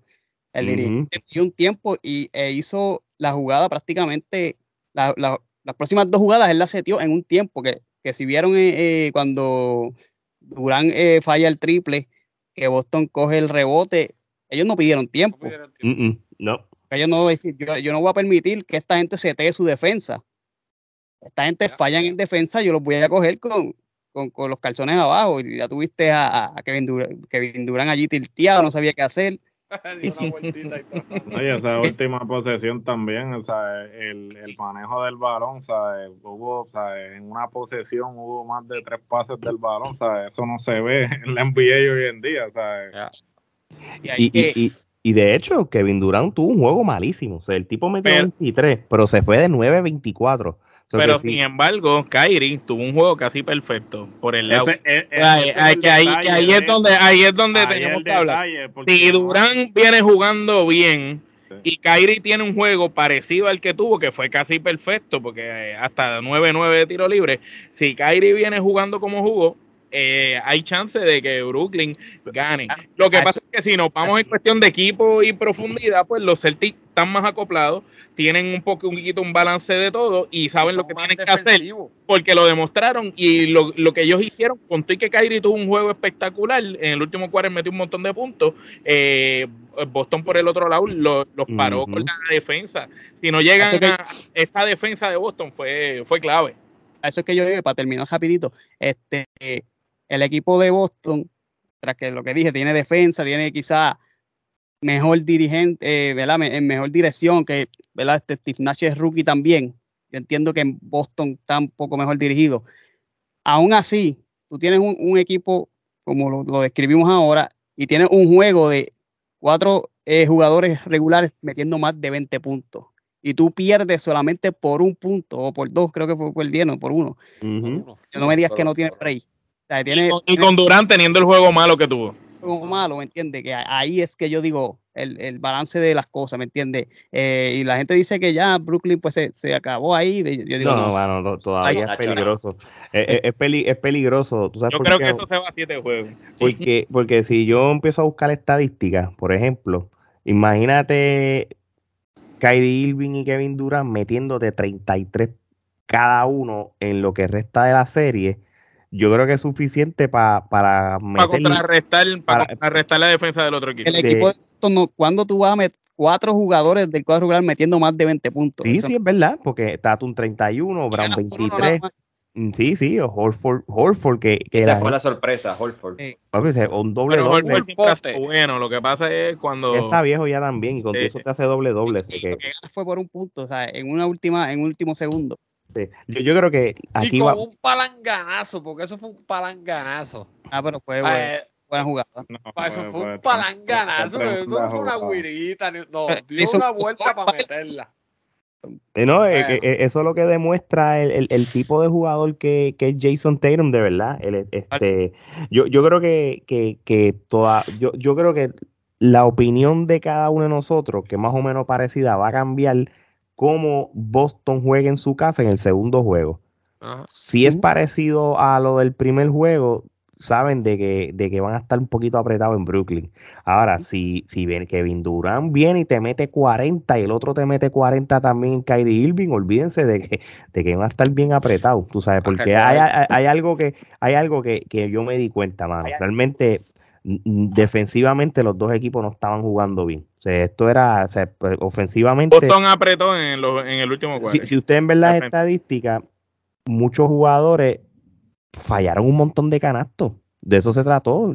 el dirigente dio un tiempo y e hizo la jugada prácticamente, las próximas dos jugadas él las setió en un tiempo que, que si vieron eh, eh, cuando Durán eh, falla el triple, que Boston coge el rebote, ellos no pidieron tiempo. No. Ellos no decir, yo, yo, no voy a permitir que esta gente se tee su defensa. Esta gente fallan en defensa, yo los voy a coger con, con, los calzones abajo. Y ya tuviste a, a Kevin, Durán, allí tilteado, no sabía qué hacer. Oye, esa última posesión también, o sea, el, el manejo del balón, o sea, hubo, o sea, en una posesión hubo más de tres pases del balón, o sea, eso no se ve en la NBA hoy en día, o sea, y, y, y, de hecho, Kevin Durant tuvo un juego malísimo, o sea, el tipo metió 23, pero se fue de 9-24. Pero sin embargo, Kyrie tuvo un juego casi perfecto por el lado. ahí, es donde, ahí es donde tenemos que hablar. Si Durán viene jugando bien y Kyrie tiene un juego parecido al que tuvo, que fue casi perfecto, porque eh, hasta 9-9 de tiro libre, si Kyrie viene jugando como jugó, eh, hay chance de que Brooklyn gane. Ah, Lo que pasa es que si nos vamos en cuestión de equipo y profundidad, pues los Celtics están más acoplados, tienen un poco un poquito un balance de todo y saben lo que tienen que hacer porque lo demostraron y lo, que ellos hicieron con que Kyrie tuvo un juego espectacular en el último cuarto metió un montón de puntos eh, Boston por el otro lado los paró con la defensa. Si no llegan a esa defensa de Boston fue, fue clave. Eso es que yo digo para terminar rapidito este el equipo de Boston, tras que lo que dije, tiene defensa, tiene quizá mejor dirigente, eh, ¿verdad? En mejor dirección que, ¿verdad? Este Steve Nash es rookie también. Yo entiendo que en Boston está un poco mejor dirigido. Aún así, tú tienes un, equipo como lo, describimos ahora y tienes un juego de cuatro eh, jugadores regulares metiendo más de 20 puntos. y tú pierdes solamente por un punto o por dos, creo que fue por el 10, no por uno. Ujú. No me digas que no tiene break. O sea, tiene, Y con- y con Durán teniendo el juego malo que tuvo. algo malo, ¿me entiendes? Que ahí es que yo digo el, el balance de las cosas, ¿me entiendes? Eh, y la gente dice que ya Brooklyn pues se, se acabó ahí. Yo digo, No, no, no, mano, to- todavía es peligroso. Es, es- es peli- es peligroso. ¿Tú sabes Yo por creo qué? que eso se va a siete juegos. Porque, porque si yo empiezo a buscar estadísticas, por ejemplo, imagínate Kyrie Irving y Kevin Durant metiéndote 33 cada uno en lo que resta de la serie. Yo creo que es suficiente pa- para Para contrarrestar, para para- contrarrestar la defensa del otro equipo. el de- equipo de Boston, no- ¿cuándo tú vas a meter cuatro jugadores del cuadro regular metiendo más de 20 puntos? Sí, Eso- sí, es verdad, porque Tatum 31, Brown ganas por uno nada 23. más. Mm, Sí, sí, o Horford, Horford que, que Esa fue la sorpresa, se- un doble Pero doble. Horford bueno. Lo que pasa es cuando. Está viejo ya también, y con eso te hace doble doble. que, fue por un punto, o sea, en una última, en un último segundo. Sí. yo, yo creo que aquí y va. con un palanganazo, porque eso fue un palanganazo. Ah, pero fue buena, eh, buena jugada. No, eso fue- un palanganazo, fue no fue una guirita, ni- no, Eh, dio una vuelta para meterla. Eh, no, eh, eh, eso es lo que demuestra el, el- el tipo de jugador que, que es Jason Tatum, de verdad. El- este, yo, yo creo que, que, que toda, yo, yo creo que la opinión de cada uno de nosotros, que más o menos parecida, va a cambiar cómo Boston juega en su casa en el segundo juego. Ajá. Si es parecido a lo del primer juego, saben de que, de que van a estar un poquito apretados en Brooklyn. Ahora, si, si ven Kevin Durant viene y te mete 40 y el otro te mete 40 también en Kyrie Irving, olvídense de que, de que van a estar bien apretados, tú sabes, porque hay, hay, hay algo que hay algo que, que yo me di cuenta, mano. Realmente defensivamente los dos equipos no estaban jugando bien. O sea, esto era, o sea, pues, ofensivamente Boston apretó en, los- en el último si, cuarto. si ustedes ven las estadísticas, muchos jugadores fallaron un montón de canastos. De eso se trató.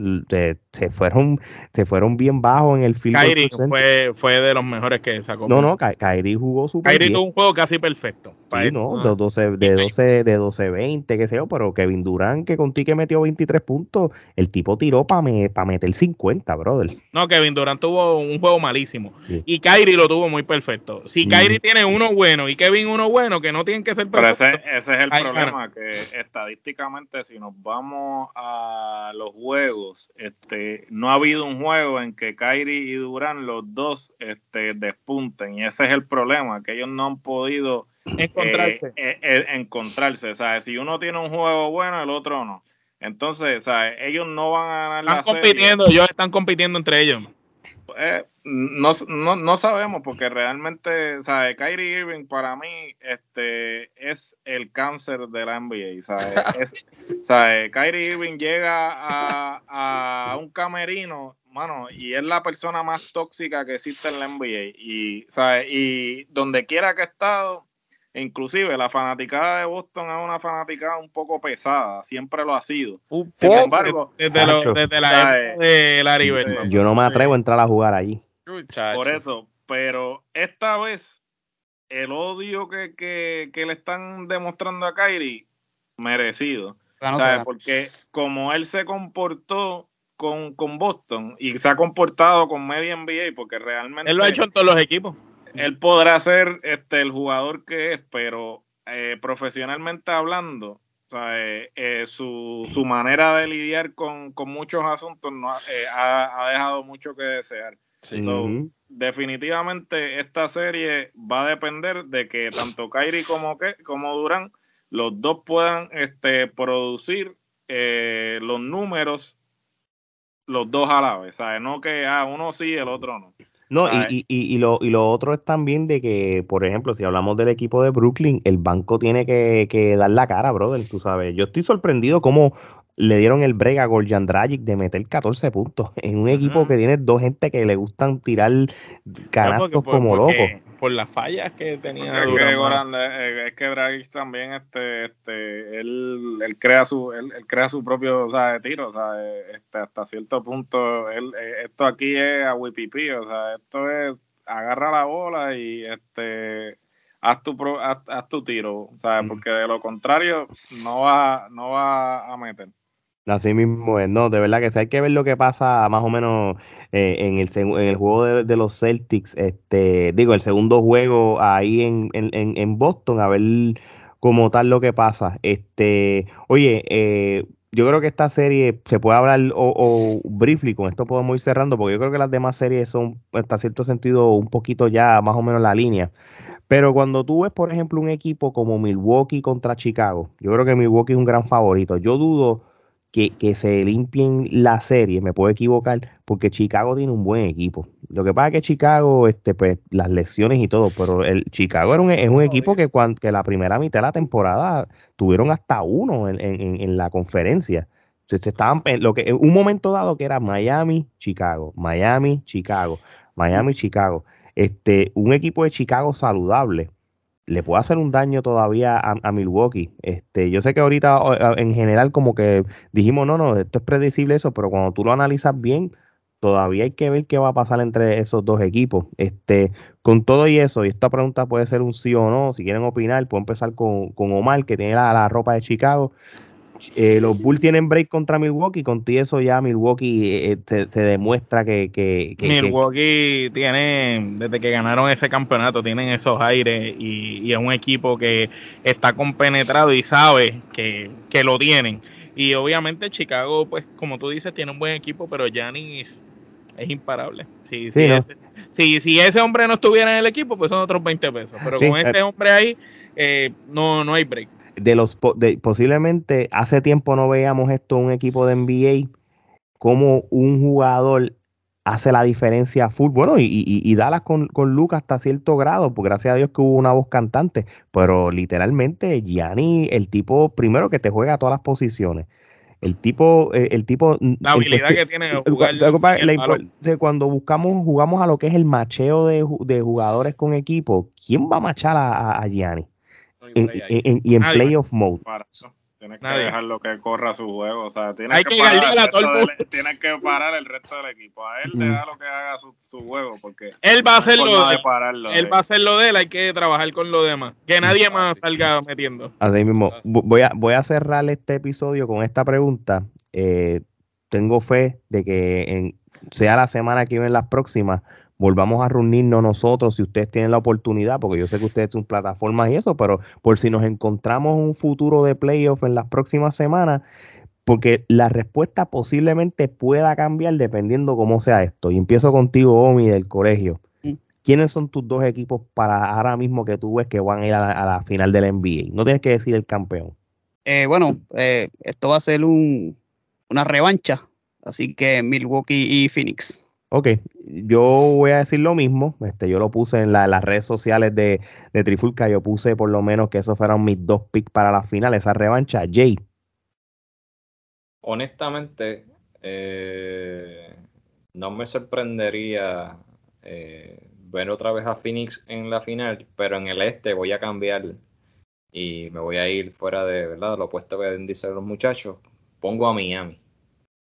Se fueron, se fueron bien bajos en el field Kyrie fue, fue de los mejores que sacó. No, no, Ky- Kyrie jugó súper Kyrie bien. tuvo un juego casi perfecto. Sí, no, Ah. de 12, de 12, de 12, 20, qué sé yo, pero Kevin Durant, que contigo que metió 23 puntos, el tipo tiró para meter 50, brother. No, Kevin Durant tuvo un juego malísimo. Sí. Y Kyrie lo tuvo muy perfecto. Si Mm. Kyrie tiene uno bueno y Kevin uno bueno, que no tienen que ser Pero perfectos. ese, ese es el Ay, problema, que estadísticamente si nos vamos a los juegos, este, no ha habido un juego en que Kyrie y Durán los dos este, despunten y ese es el problema, que ellos no han podido encontrarse. eh, eh, eh, encontrarse, ¿sabes? Si uno tiene un juego bueno, el otro no. Entonces, ¿sabes? Ellos no van a ganar están la serie. compitiendo, ellos están compitiendo entre ellos. Eh, no, no, no sabemos porque realmente, ¿sabes? Kyrie Irving para mí este, es el cáncer de la NBA, ¿sabes? Es, ¿sabes? Kyrie Irving llega a, a un camerino, mano, y es la persona más tóxica que existe en la NBA. Y, ¿sabes? y donde quiera que ha estado, inclusive la fanaticada de Boston es una fanaticada un poco pesada, siempre lo ha sido. Un Sin poco, embargo, Desde, lo- desde la ¿Sabes? época de Larry Sí. Bird. Yo no me atrevo a entrar a jugar allí. Muchacho. Por eso, pero esta vez el odio que, que, que le están demostrando a Kyrie, merecido. Porque como él se comportó con, con Boston y se ha comportado con media NBA, porque realmente Él lo ha hecho en todos los equipos. él podrá ser este, el jugador que es, pero eh, profesionalmente hablando, eh, eh, su, su manera de lidiar con, con muchos asuntos no, ha- eh, ha, ha dejado mucho que desear. Sí. So, definitivamente esta serie va a depender de que tanto Kyrie como, que, como Durán, los dos puedan este, producir eh, los números los dos a la vez, ¿sabes? No que ah, uno sí, el otro no. No, y, y, y lo, y lo otro es también de que, por ejemplo, si hablamos del equipo de Brooklyn, el banco tiene que, que dar la cara, brother, tú sabes. Yo estoy sorprendido cómo le dieron el break a Gorjan Dragic de meter 14 puntos en un equipo que tiene dos gente que le gustan tirar canastos Porque- como locos. Por las fallas que tenía Es que, Durant, Goran, eh, es que Dragic también este, este, él, él crea su él, él crea su propio o sea, tiro o sea, eh, este, hasta cierto punto él, eh, esto aquí es a Wipipi o sea esto es agarra la bola y este haz tu pro- haz, haz tu tiro o sea Mm. porque de lo contrario no va no va a meter Así mismo es, no, de verdad que sí, hay que ver lo que pasa más o menos eh, en, el, en el juego de, los Celtics, este, digo, el segundo juego ahí en, en, en Boston, a ver cómo tal lo que pasa. Este, oye, eh, yo creo que esta serie se puede hablar o, o, briefly, con esto podemos ir cerrando, porque yo creo que las demás series son, hasta cierto sentido, un poquito ya más o menos la línea. Pero cuando tú ves, por ejemplo, un equipo como Milwaukee contra Chicago, yo creo que Milwaukee es un gran favorito. Yo dudo que, se limpien la serie, me puedo equivocar, porque Chicago tiene un buen equipo. Lo que pasa es que Chicago, este, pues, las lesiones y todo, pero el Chicago era un, es un equipo que, cuando, que la primera mitad de la temporada tuvieron hasta uno en, la conferencia. Se, estaban, lo que, un momento dado que era Miami, Chicago, Miami, Chicago, Miami, Chicago. Este, un equipo de Chicago saludable le puede hacer un daño todavía a, Milwaukee. Este, yo sé que ahorita en general como que dijimos, no, no, esto es predecible eso, pero cuando tú lo analizas bien, todavía hay que ver qué va a pasar entre esos dos equipos. Este, con todo y eso, y esta pregunta puede ser un sí o no, si quieren opinar, puedo empezar con, con Omar, que tiene la, la ropa de Chicago. Eh, los Bulls tienen break contra Milwaukee, con eso ya Milwaukee eh, eh, se, demuestra que, Milwaukee tiene, desde que ganaron ese campeonato, tienen esos aires y, es un equipo que está compenetrado y sabe que, lo tienen. Y obviamente Chicago, pues como tú dices, tiene un buen equipo, pero Giannis es imparable. Si, si, ese hombre no estuviera en el equipo, pues son otros 20 pesos. Pero con ese hombre ahí, no, no hay break de los de, posiblemente hace tiempo no veíamos esto en un equipo de NBA, como un jugador hace la diferencia full. Bueno, y, y, y Dallas con, con Lucas hasta cierto grado, pues gracias a Dios que hubo una voz cantante, pero literalmente Gianni, el tipo primero que te juega a todas las posiciones. El tipo, eh, el tipo. La habilidad que tiene cuando buscamos, jugamos a lo que es el macheo de, de jugadores con equipo, ¿quién va a machar a, a Gianni? Y en playoff mode. Tienes que dejarlo que corra su juego. O sea, tienes que, parar el que parar el resto del equipo. A él le da lo que haga su, juego. Porque él va a hacer lo de, él va a hacer lo de él. Hay que trabajar con lo demás. Que nadie más salga metiendo. Así mismo. Voy a, voy a cerrar este episodio con esta pregunta. Eh, tengo fe de que en, sea la semana que viene las próximas volvamos a reunirnos nosotros si ustedes tienen la oportunidad, porque yo sé que ustedes son plataformas y eso, pero por si nos encontramos un futuro de playoff en las próximas semanas, porque la respuesta posiblemente pueda cambiar dependiendo cómo sea esto. Y empiezo contigo, Omi, del colegio. ¿Quiénes son tus dos equipos para ahora mismo que tú ves que van a ir a la, final del NBA? No tienes que decir el campeón. Eh, bueno, eh, esto va a ser un, una revancha, así que Milwaukee y Phoenix. Ok, yo voy a decir lo mismo. Este, yo lo puse en las redes sociales de, Trifulca. Yo puse por lo menos que esos fueron mis dos picks para la final, esa revancha. Jay. Honestamente, eh, no me sorprendería eh, ver otra vez a Phoenix en la final, pero en el este voy a cambiar y me voy a ir fuera de verdad lo opuesto que dicen los muchachos. Pongo a Miami.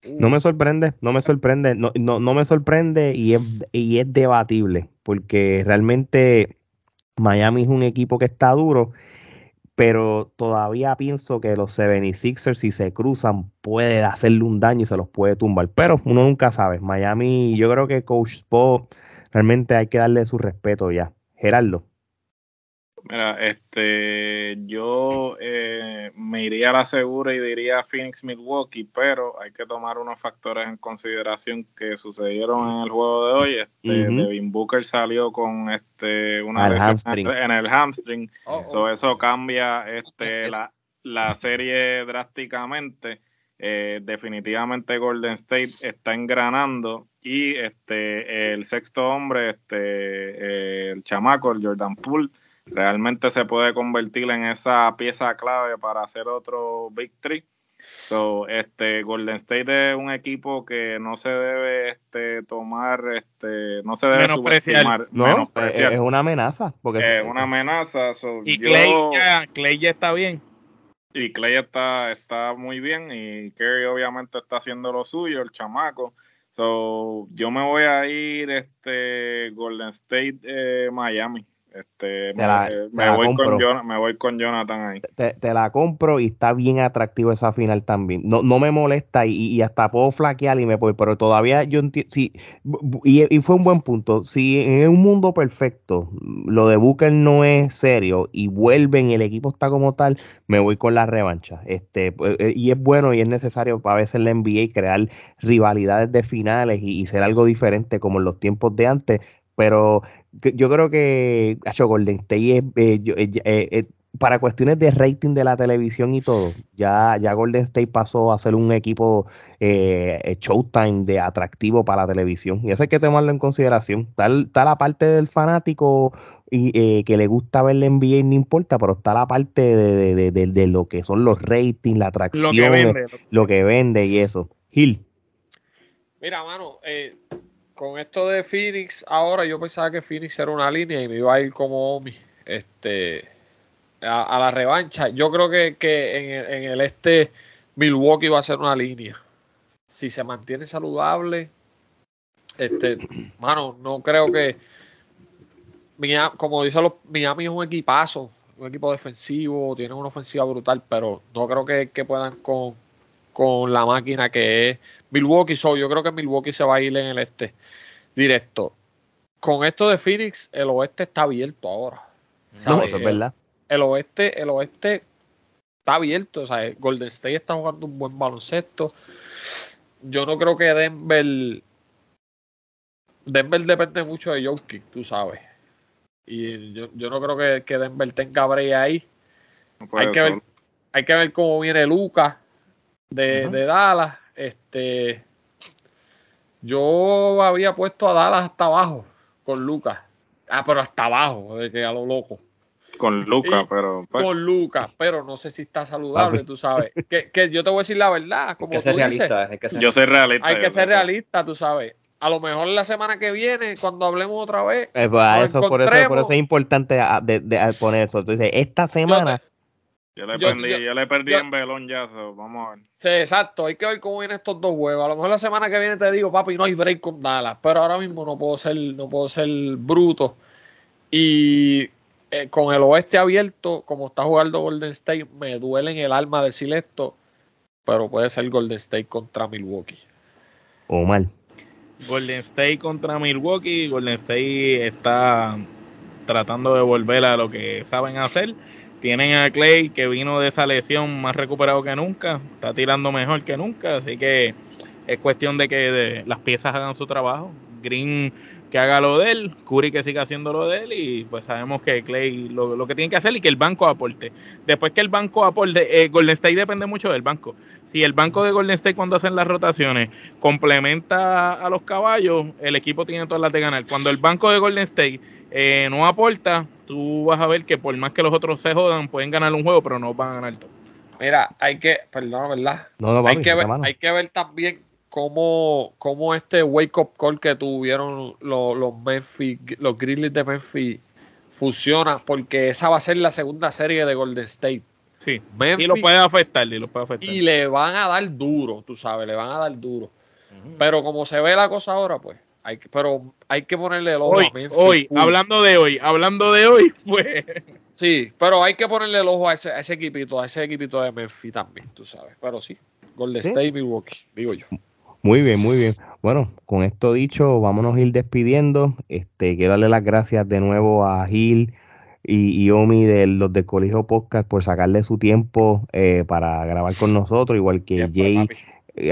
No me sorprende, no me sorprende, no, no, me sorprende y es, y es debatible, porque realmente Miami es un equipo que está duro, pero todavía pienso que los 76ers si se cruzan puede hacerle un daño y se los puede tumbar, pero uno nunca sabe. Miami, yo creo que Coach Spo realmente hay que darle su respeto ya. Gerardo. Mira, este, yo eh, me iría a la segura y diría Phoenix Milwaukee, pero hay que tomar unos factores en consideración que sucedieron en el juego de hoy. Este, Devin Booker salió con este una lesión en el hamstring, eso cambia este la, la serie drásticamente. Eh, definitivamente Golden State está engranando y este el sexto hombre, este eh, el chamaco, el Jordan Poole realmente se puede convertir en esa pieza clave para hacer otro Big Three. So, este Golden State es un equipo que no se debe este, tomar, este, no se debe subestimar. No, es una amenaza. Porque es una amenaza. y Clay, ya, Clay ya está bien. Y Clay está, está muy bien y Kerry obviamente está haciendo lo suyo, el chamaco. So, yo me voy a ir este Golden State eh, Miami. Este, Te me, la- eh, me la voy con Jon- me voy con Jonathan ahí. te, te la compro y está bien atractivo esa final también. No, no me molesta y, y hasta puedo flaquear y me voy, pero todavía yo entiendo. Bu- y, y fue un buen punto. Si en un mundo perfecto lo de Booker no es serio y vuelven y el equipo está como tal, me voy con la revancha. Este, pues, eh, y es bueno y es necesario para veces la NBA crear rivalidades de finales y, y ser algo diferente como en los tiempos de antes. Pero yo creo que acho, Golden State es, eh, yo- eh, eh, para cuestiones de rating de la televisión y todo, ya, ya Golden State pasó a ser un equipo Showtime de atractivo para la televisión. Y eso hay que tomarlo en consideración. Está, la parte del fanático y, eh, que le gusta ver la NBA, no importa, pero está la parte de, de- de- de- de lo que son los ratings, la Lo atracción, que vende. lo que vende y eso. Gil. Mira, mano, eh, con esto de Phoenix, ahora yo pensaba que Phoenix era una línea y me iba a ir como Omi este, a, la revancha. Yo creo que, que en, el, este Milwaukee va a ser una línea. Si se mantiene saludable, este, mano, no creo que como dicen los Miami es un equipazo, un equipo defensivo, tiene una ofensiva brutal, pero no creo que, que puedan con, con la máquina que es Milwaukee. So, yo creo que Milwaukee se va a ir en el este directo. Con esto de Phoenix, el oeste está abierto ahora. No, ¿sabes? eso es verdad. El oeste, el oeste está abierto. O sea, Golden State está jugando un buen baloncesto. Yo no creo que Denver. Denver depende mucho de Jokic, tú sabes. Y yo, yo no creo que, que Denver tenga brea ahí. No Hay que, ver, hay que ver cómo viene Lucas de, de Dallas. Este, yo había puesto a Dallas hasta abajo con Lucas. Ah, pero hasta abajo, de que a lo loco. con Luca, y- pero pues, Con Lucas, pero no sé si está saludable, Papi. tú sabes. Que, que yo te voy a decir la verdad, Hay como que tú ser dices, realista. Hay que ser yo soy realista. hay que ser realista, tú sabes. A lo mejor la semana que viene, cuando hablemos otra vez, Eh, pues, eso, por, eso, por eso es importante a- de, de- a poner eso. Entonces, esta semana, Yo le, Yo- perdí, yo- yo, le perdí yo- en velón ya, so, vamos a ver. Sí, exacto. Hay que ver cómo vienen estos dos juegos. A lo mejor la semana que viene te digo, papi, no hay break con Dallas. Pero ahora mismo no puedo ser, no puedo ser bruto. Y eh, con el oeste abierto, como está jugando Golden State, me duele en el alma decir esto. Pero puede ser Golden State contra Milwaukee. Omar. Golden State contra Milwaukee. Golden State está tratando de volver a lo que saben hacer. Tienen a Clay que vino de esa lesión más recuperado que nunca. Está tirando mejor que nunca. Así que es cuestión de que de- las piezas hagan su trabajo. Green que haga lo de él, Curry que siga haciendo lo de él y pues sabemos que Clay lo, lo que tiene que hacer y que el banco aporte. Después que el banco aporte, eh, Golden State depende mucho del banco. Si el banco de Golden State cuando hacen las rotaciones complementa a los caballos, el equipo tiene todas las de ganar. Cuando el banco de Golden State eh, no aporta, tú vas a ver que por más que los otros se jodan, pueden ganar un juego, pero no van a ganar todo. Mira, hay que, perdón, ¿verdad? No, no, hay, que ver, hay que ver también cómo, cómo este wake up call que tuvieron los, los Memphis, los Grizzlies de Memphis funciona, porque esa va a ser la segunda serie de Golden State. Sí. Memphis, Y lo puede afectar, y lo puede afectar. y le van a dar duro, tú sabes, le van a dar duro. Pero como se ve la cosa ahora, pues, hay que, pero hay que ponerle el ojo Hoy, a Memphis. hoy, hablando de hoy, hablando de hoy, pues Sí, pero hay que ponerle el ojo a ese, a ese equipito, a ese equipito de Memphis también, tú sabes. Pero sí, Golden Sí. State, Milwaukee, digo yo. Muy bien, muy bien. Bueno, con esto dicho, vámonos a ir despidiendo. Este, quiero darle las gracias de nuevo a Gil y, y Omi de los del Colegio Podcast por sacarle su tiempo eh, para grabar con nosotros, igual que Jay, papi.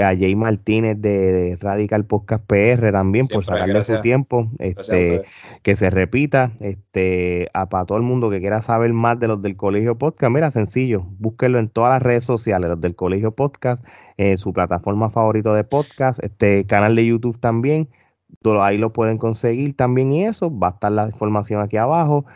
A Jay Martínez de, de Radical Podcast PR también por sacarle su tiempo. Este, que se repita este a, para todo el mundo que quiera saber más de los del Colegio Podcast, mira, sencillo, búsquenlo en todas las redes sociales, los del Colegio Podcast, en su plataforma favorito de podcast, este canal de YouTube también, todo ahí lo pueden conseguir también y eso, va a estar la información aquí abajo.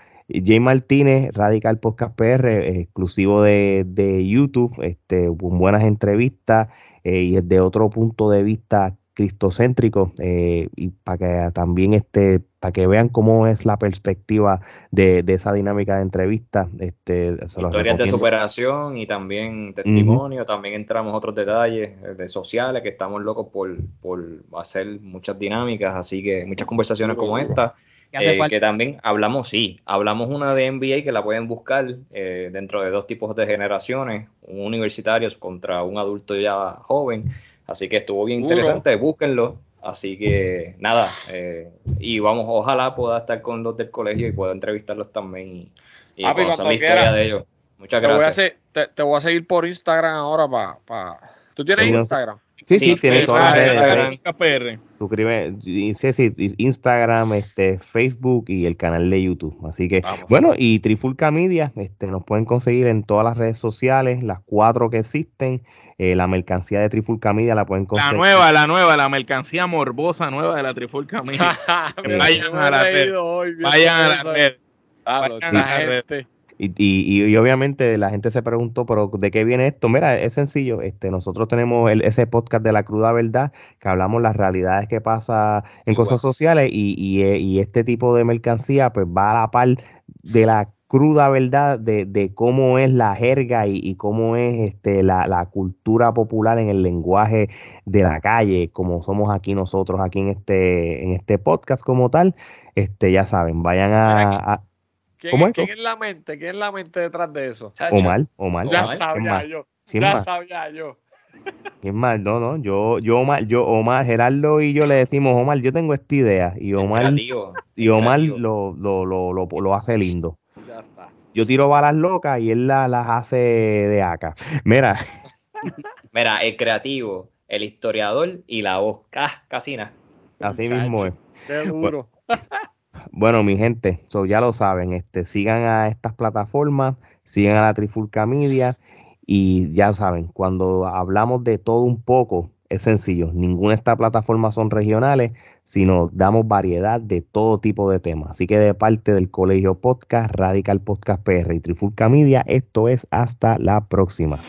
Jay Martínez, Radical Podcast PR, eh, exclusivo de, de YouTube, este, con buenas entrevistas eh, y desde otro punto de vista cristocéntrico eh, y para que también este para que vean cómo es la perspectiva de, de esa dinámica de entrevista este Historias de superación y también testimonio, también entramos otros detalles eh, de sociales que estamos locos por, por hacer muchas dinámicas, así que muchas conversaciones como esta Eh, que también hablamos, sí, hablamos una de NBA que la pueden buscar eh, dentro de dos tipos de generaciones, un universitario contra un adulto ya joven, así que estuvo bien interesante, búsquenlo, así que nada, eh, y vamos, ojalá pueda estar con los del colegio y pueda entrevistarlos también y, y conocer la historia de ellos. Muchas gracias. Te voy a, seguir por Instagram ahora para... Pa. ¿Tú tienes Instagram? Sí, sí, tiene todas las redes. Suscribe, Instagram, este, Facebook y el canal de YouTube. Así que, bueno, y Trifulca Media, este, nos pueden conseguir en todas las redes sociales, las cuatro que existen. Eh, la mercancía de Trifulca Media la pueden conseguir. La nueva, la nueva, la mercancía morbosa nueva de la Trifulca Media. vayan a la red. Vayan a la red. Vayan a la red. Y, obviamente la gente se preguntó, pero ¿de qué viene esto? Mira, es sencillo. Este, nosotros tenemos ese podcast de la cruda verdad, que hablamos las realidades que pasa en cosas sociales y, eh, y, este tipo de mercancía pues va a la par de la cruda verdad de, de cómo es la jerga y, cómo es este, la, la, cultura popular en el lenguaje de la calle, como somos aquí nosotros, aquí en este, en este podcast como tal. Este, ya saben, vayan a ¿Quién, es, ¿Quién es la mente? ¿Quién es la mente detrás de eso? Omar, Omar. Ya sabía yo. Ya sabía yo. ¿Quién más? No, no, yo, yo, Omar, yo, Omar, Gerardo y yo le decimos, Omar, yo tengo esta idea. Y Omar, y Omar lo, lo, lo, lo, hace lindo. Ya está. Yo tiro balas locas y él las hace de acá. Mira. Mira, el creativo, el historiador y la voz. Casina. Así mismo es. Qué duro. Bueno, mi gente, ya lo saben, este, sigan a estas plataformas, sigan a la Trifulca Media y ya saben, cuando hablamos de todo un poco, es sencillo, ninguna de estas plataformas son regionales, sino damos variedad de todo tipo de temas. Así que de parte del Colegio Podcast, Radical Podcast PR y Trifulca Media, esto es hasta la próxima.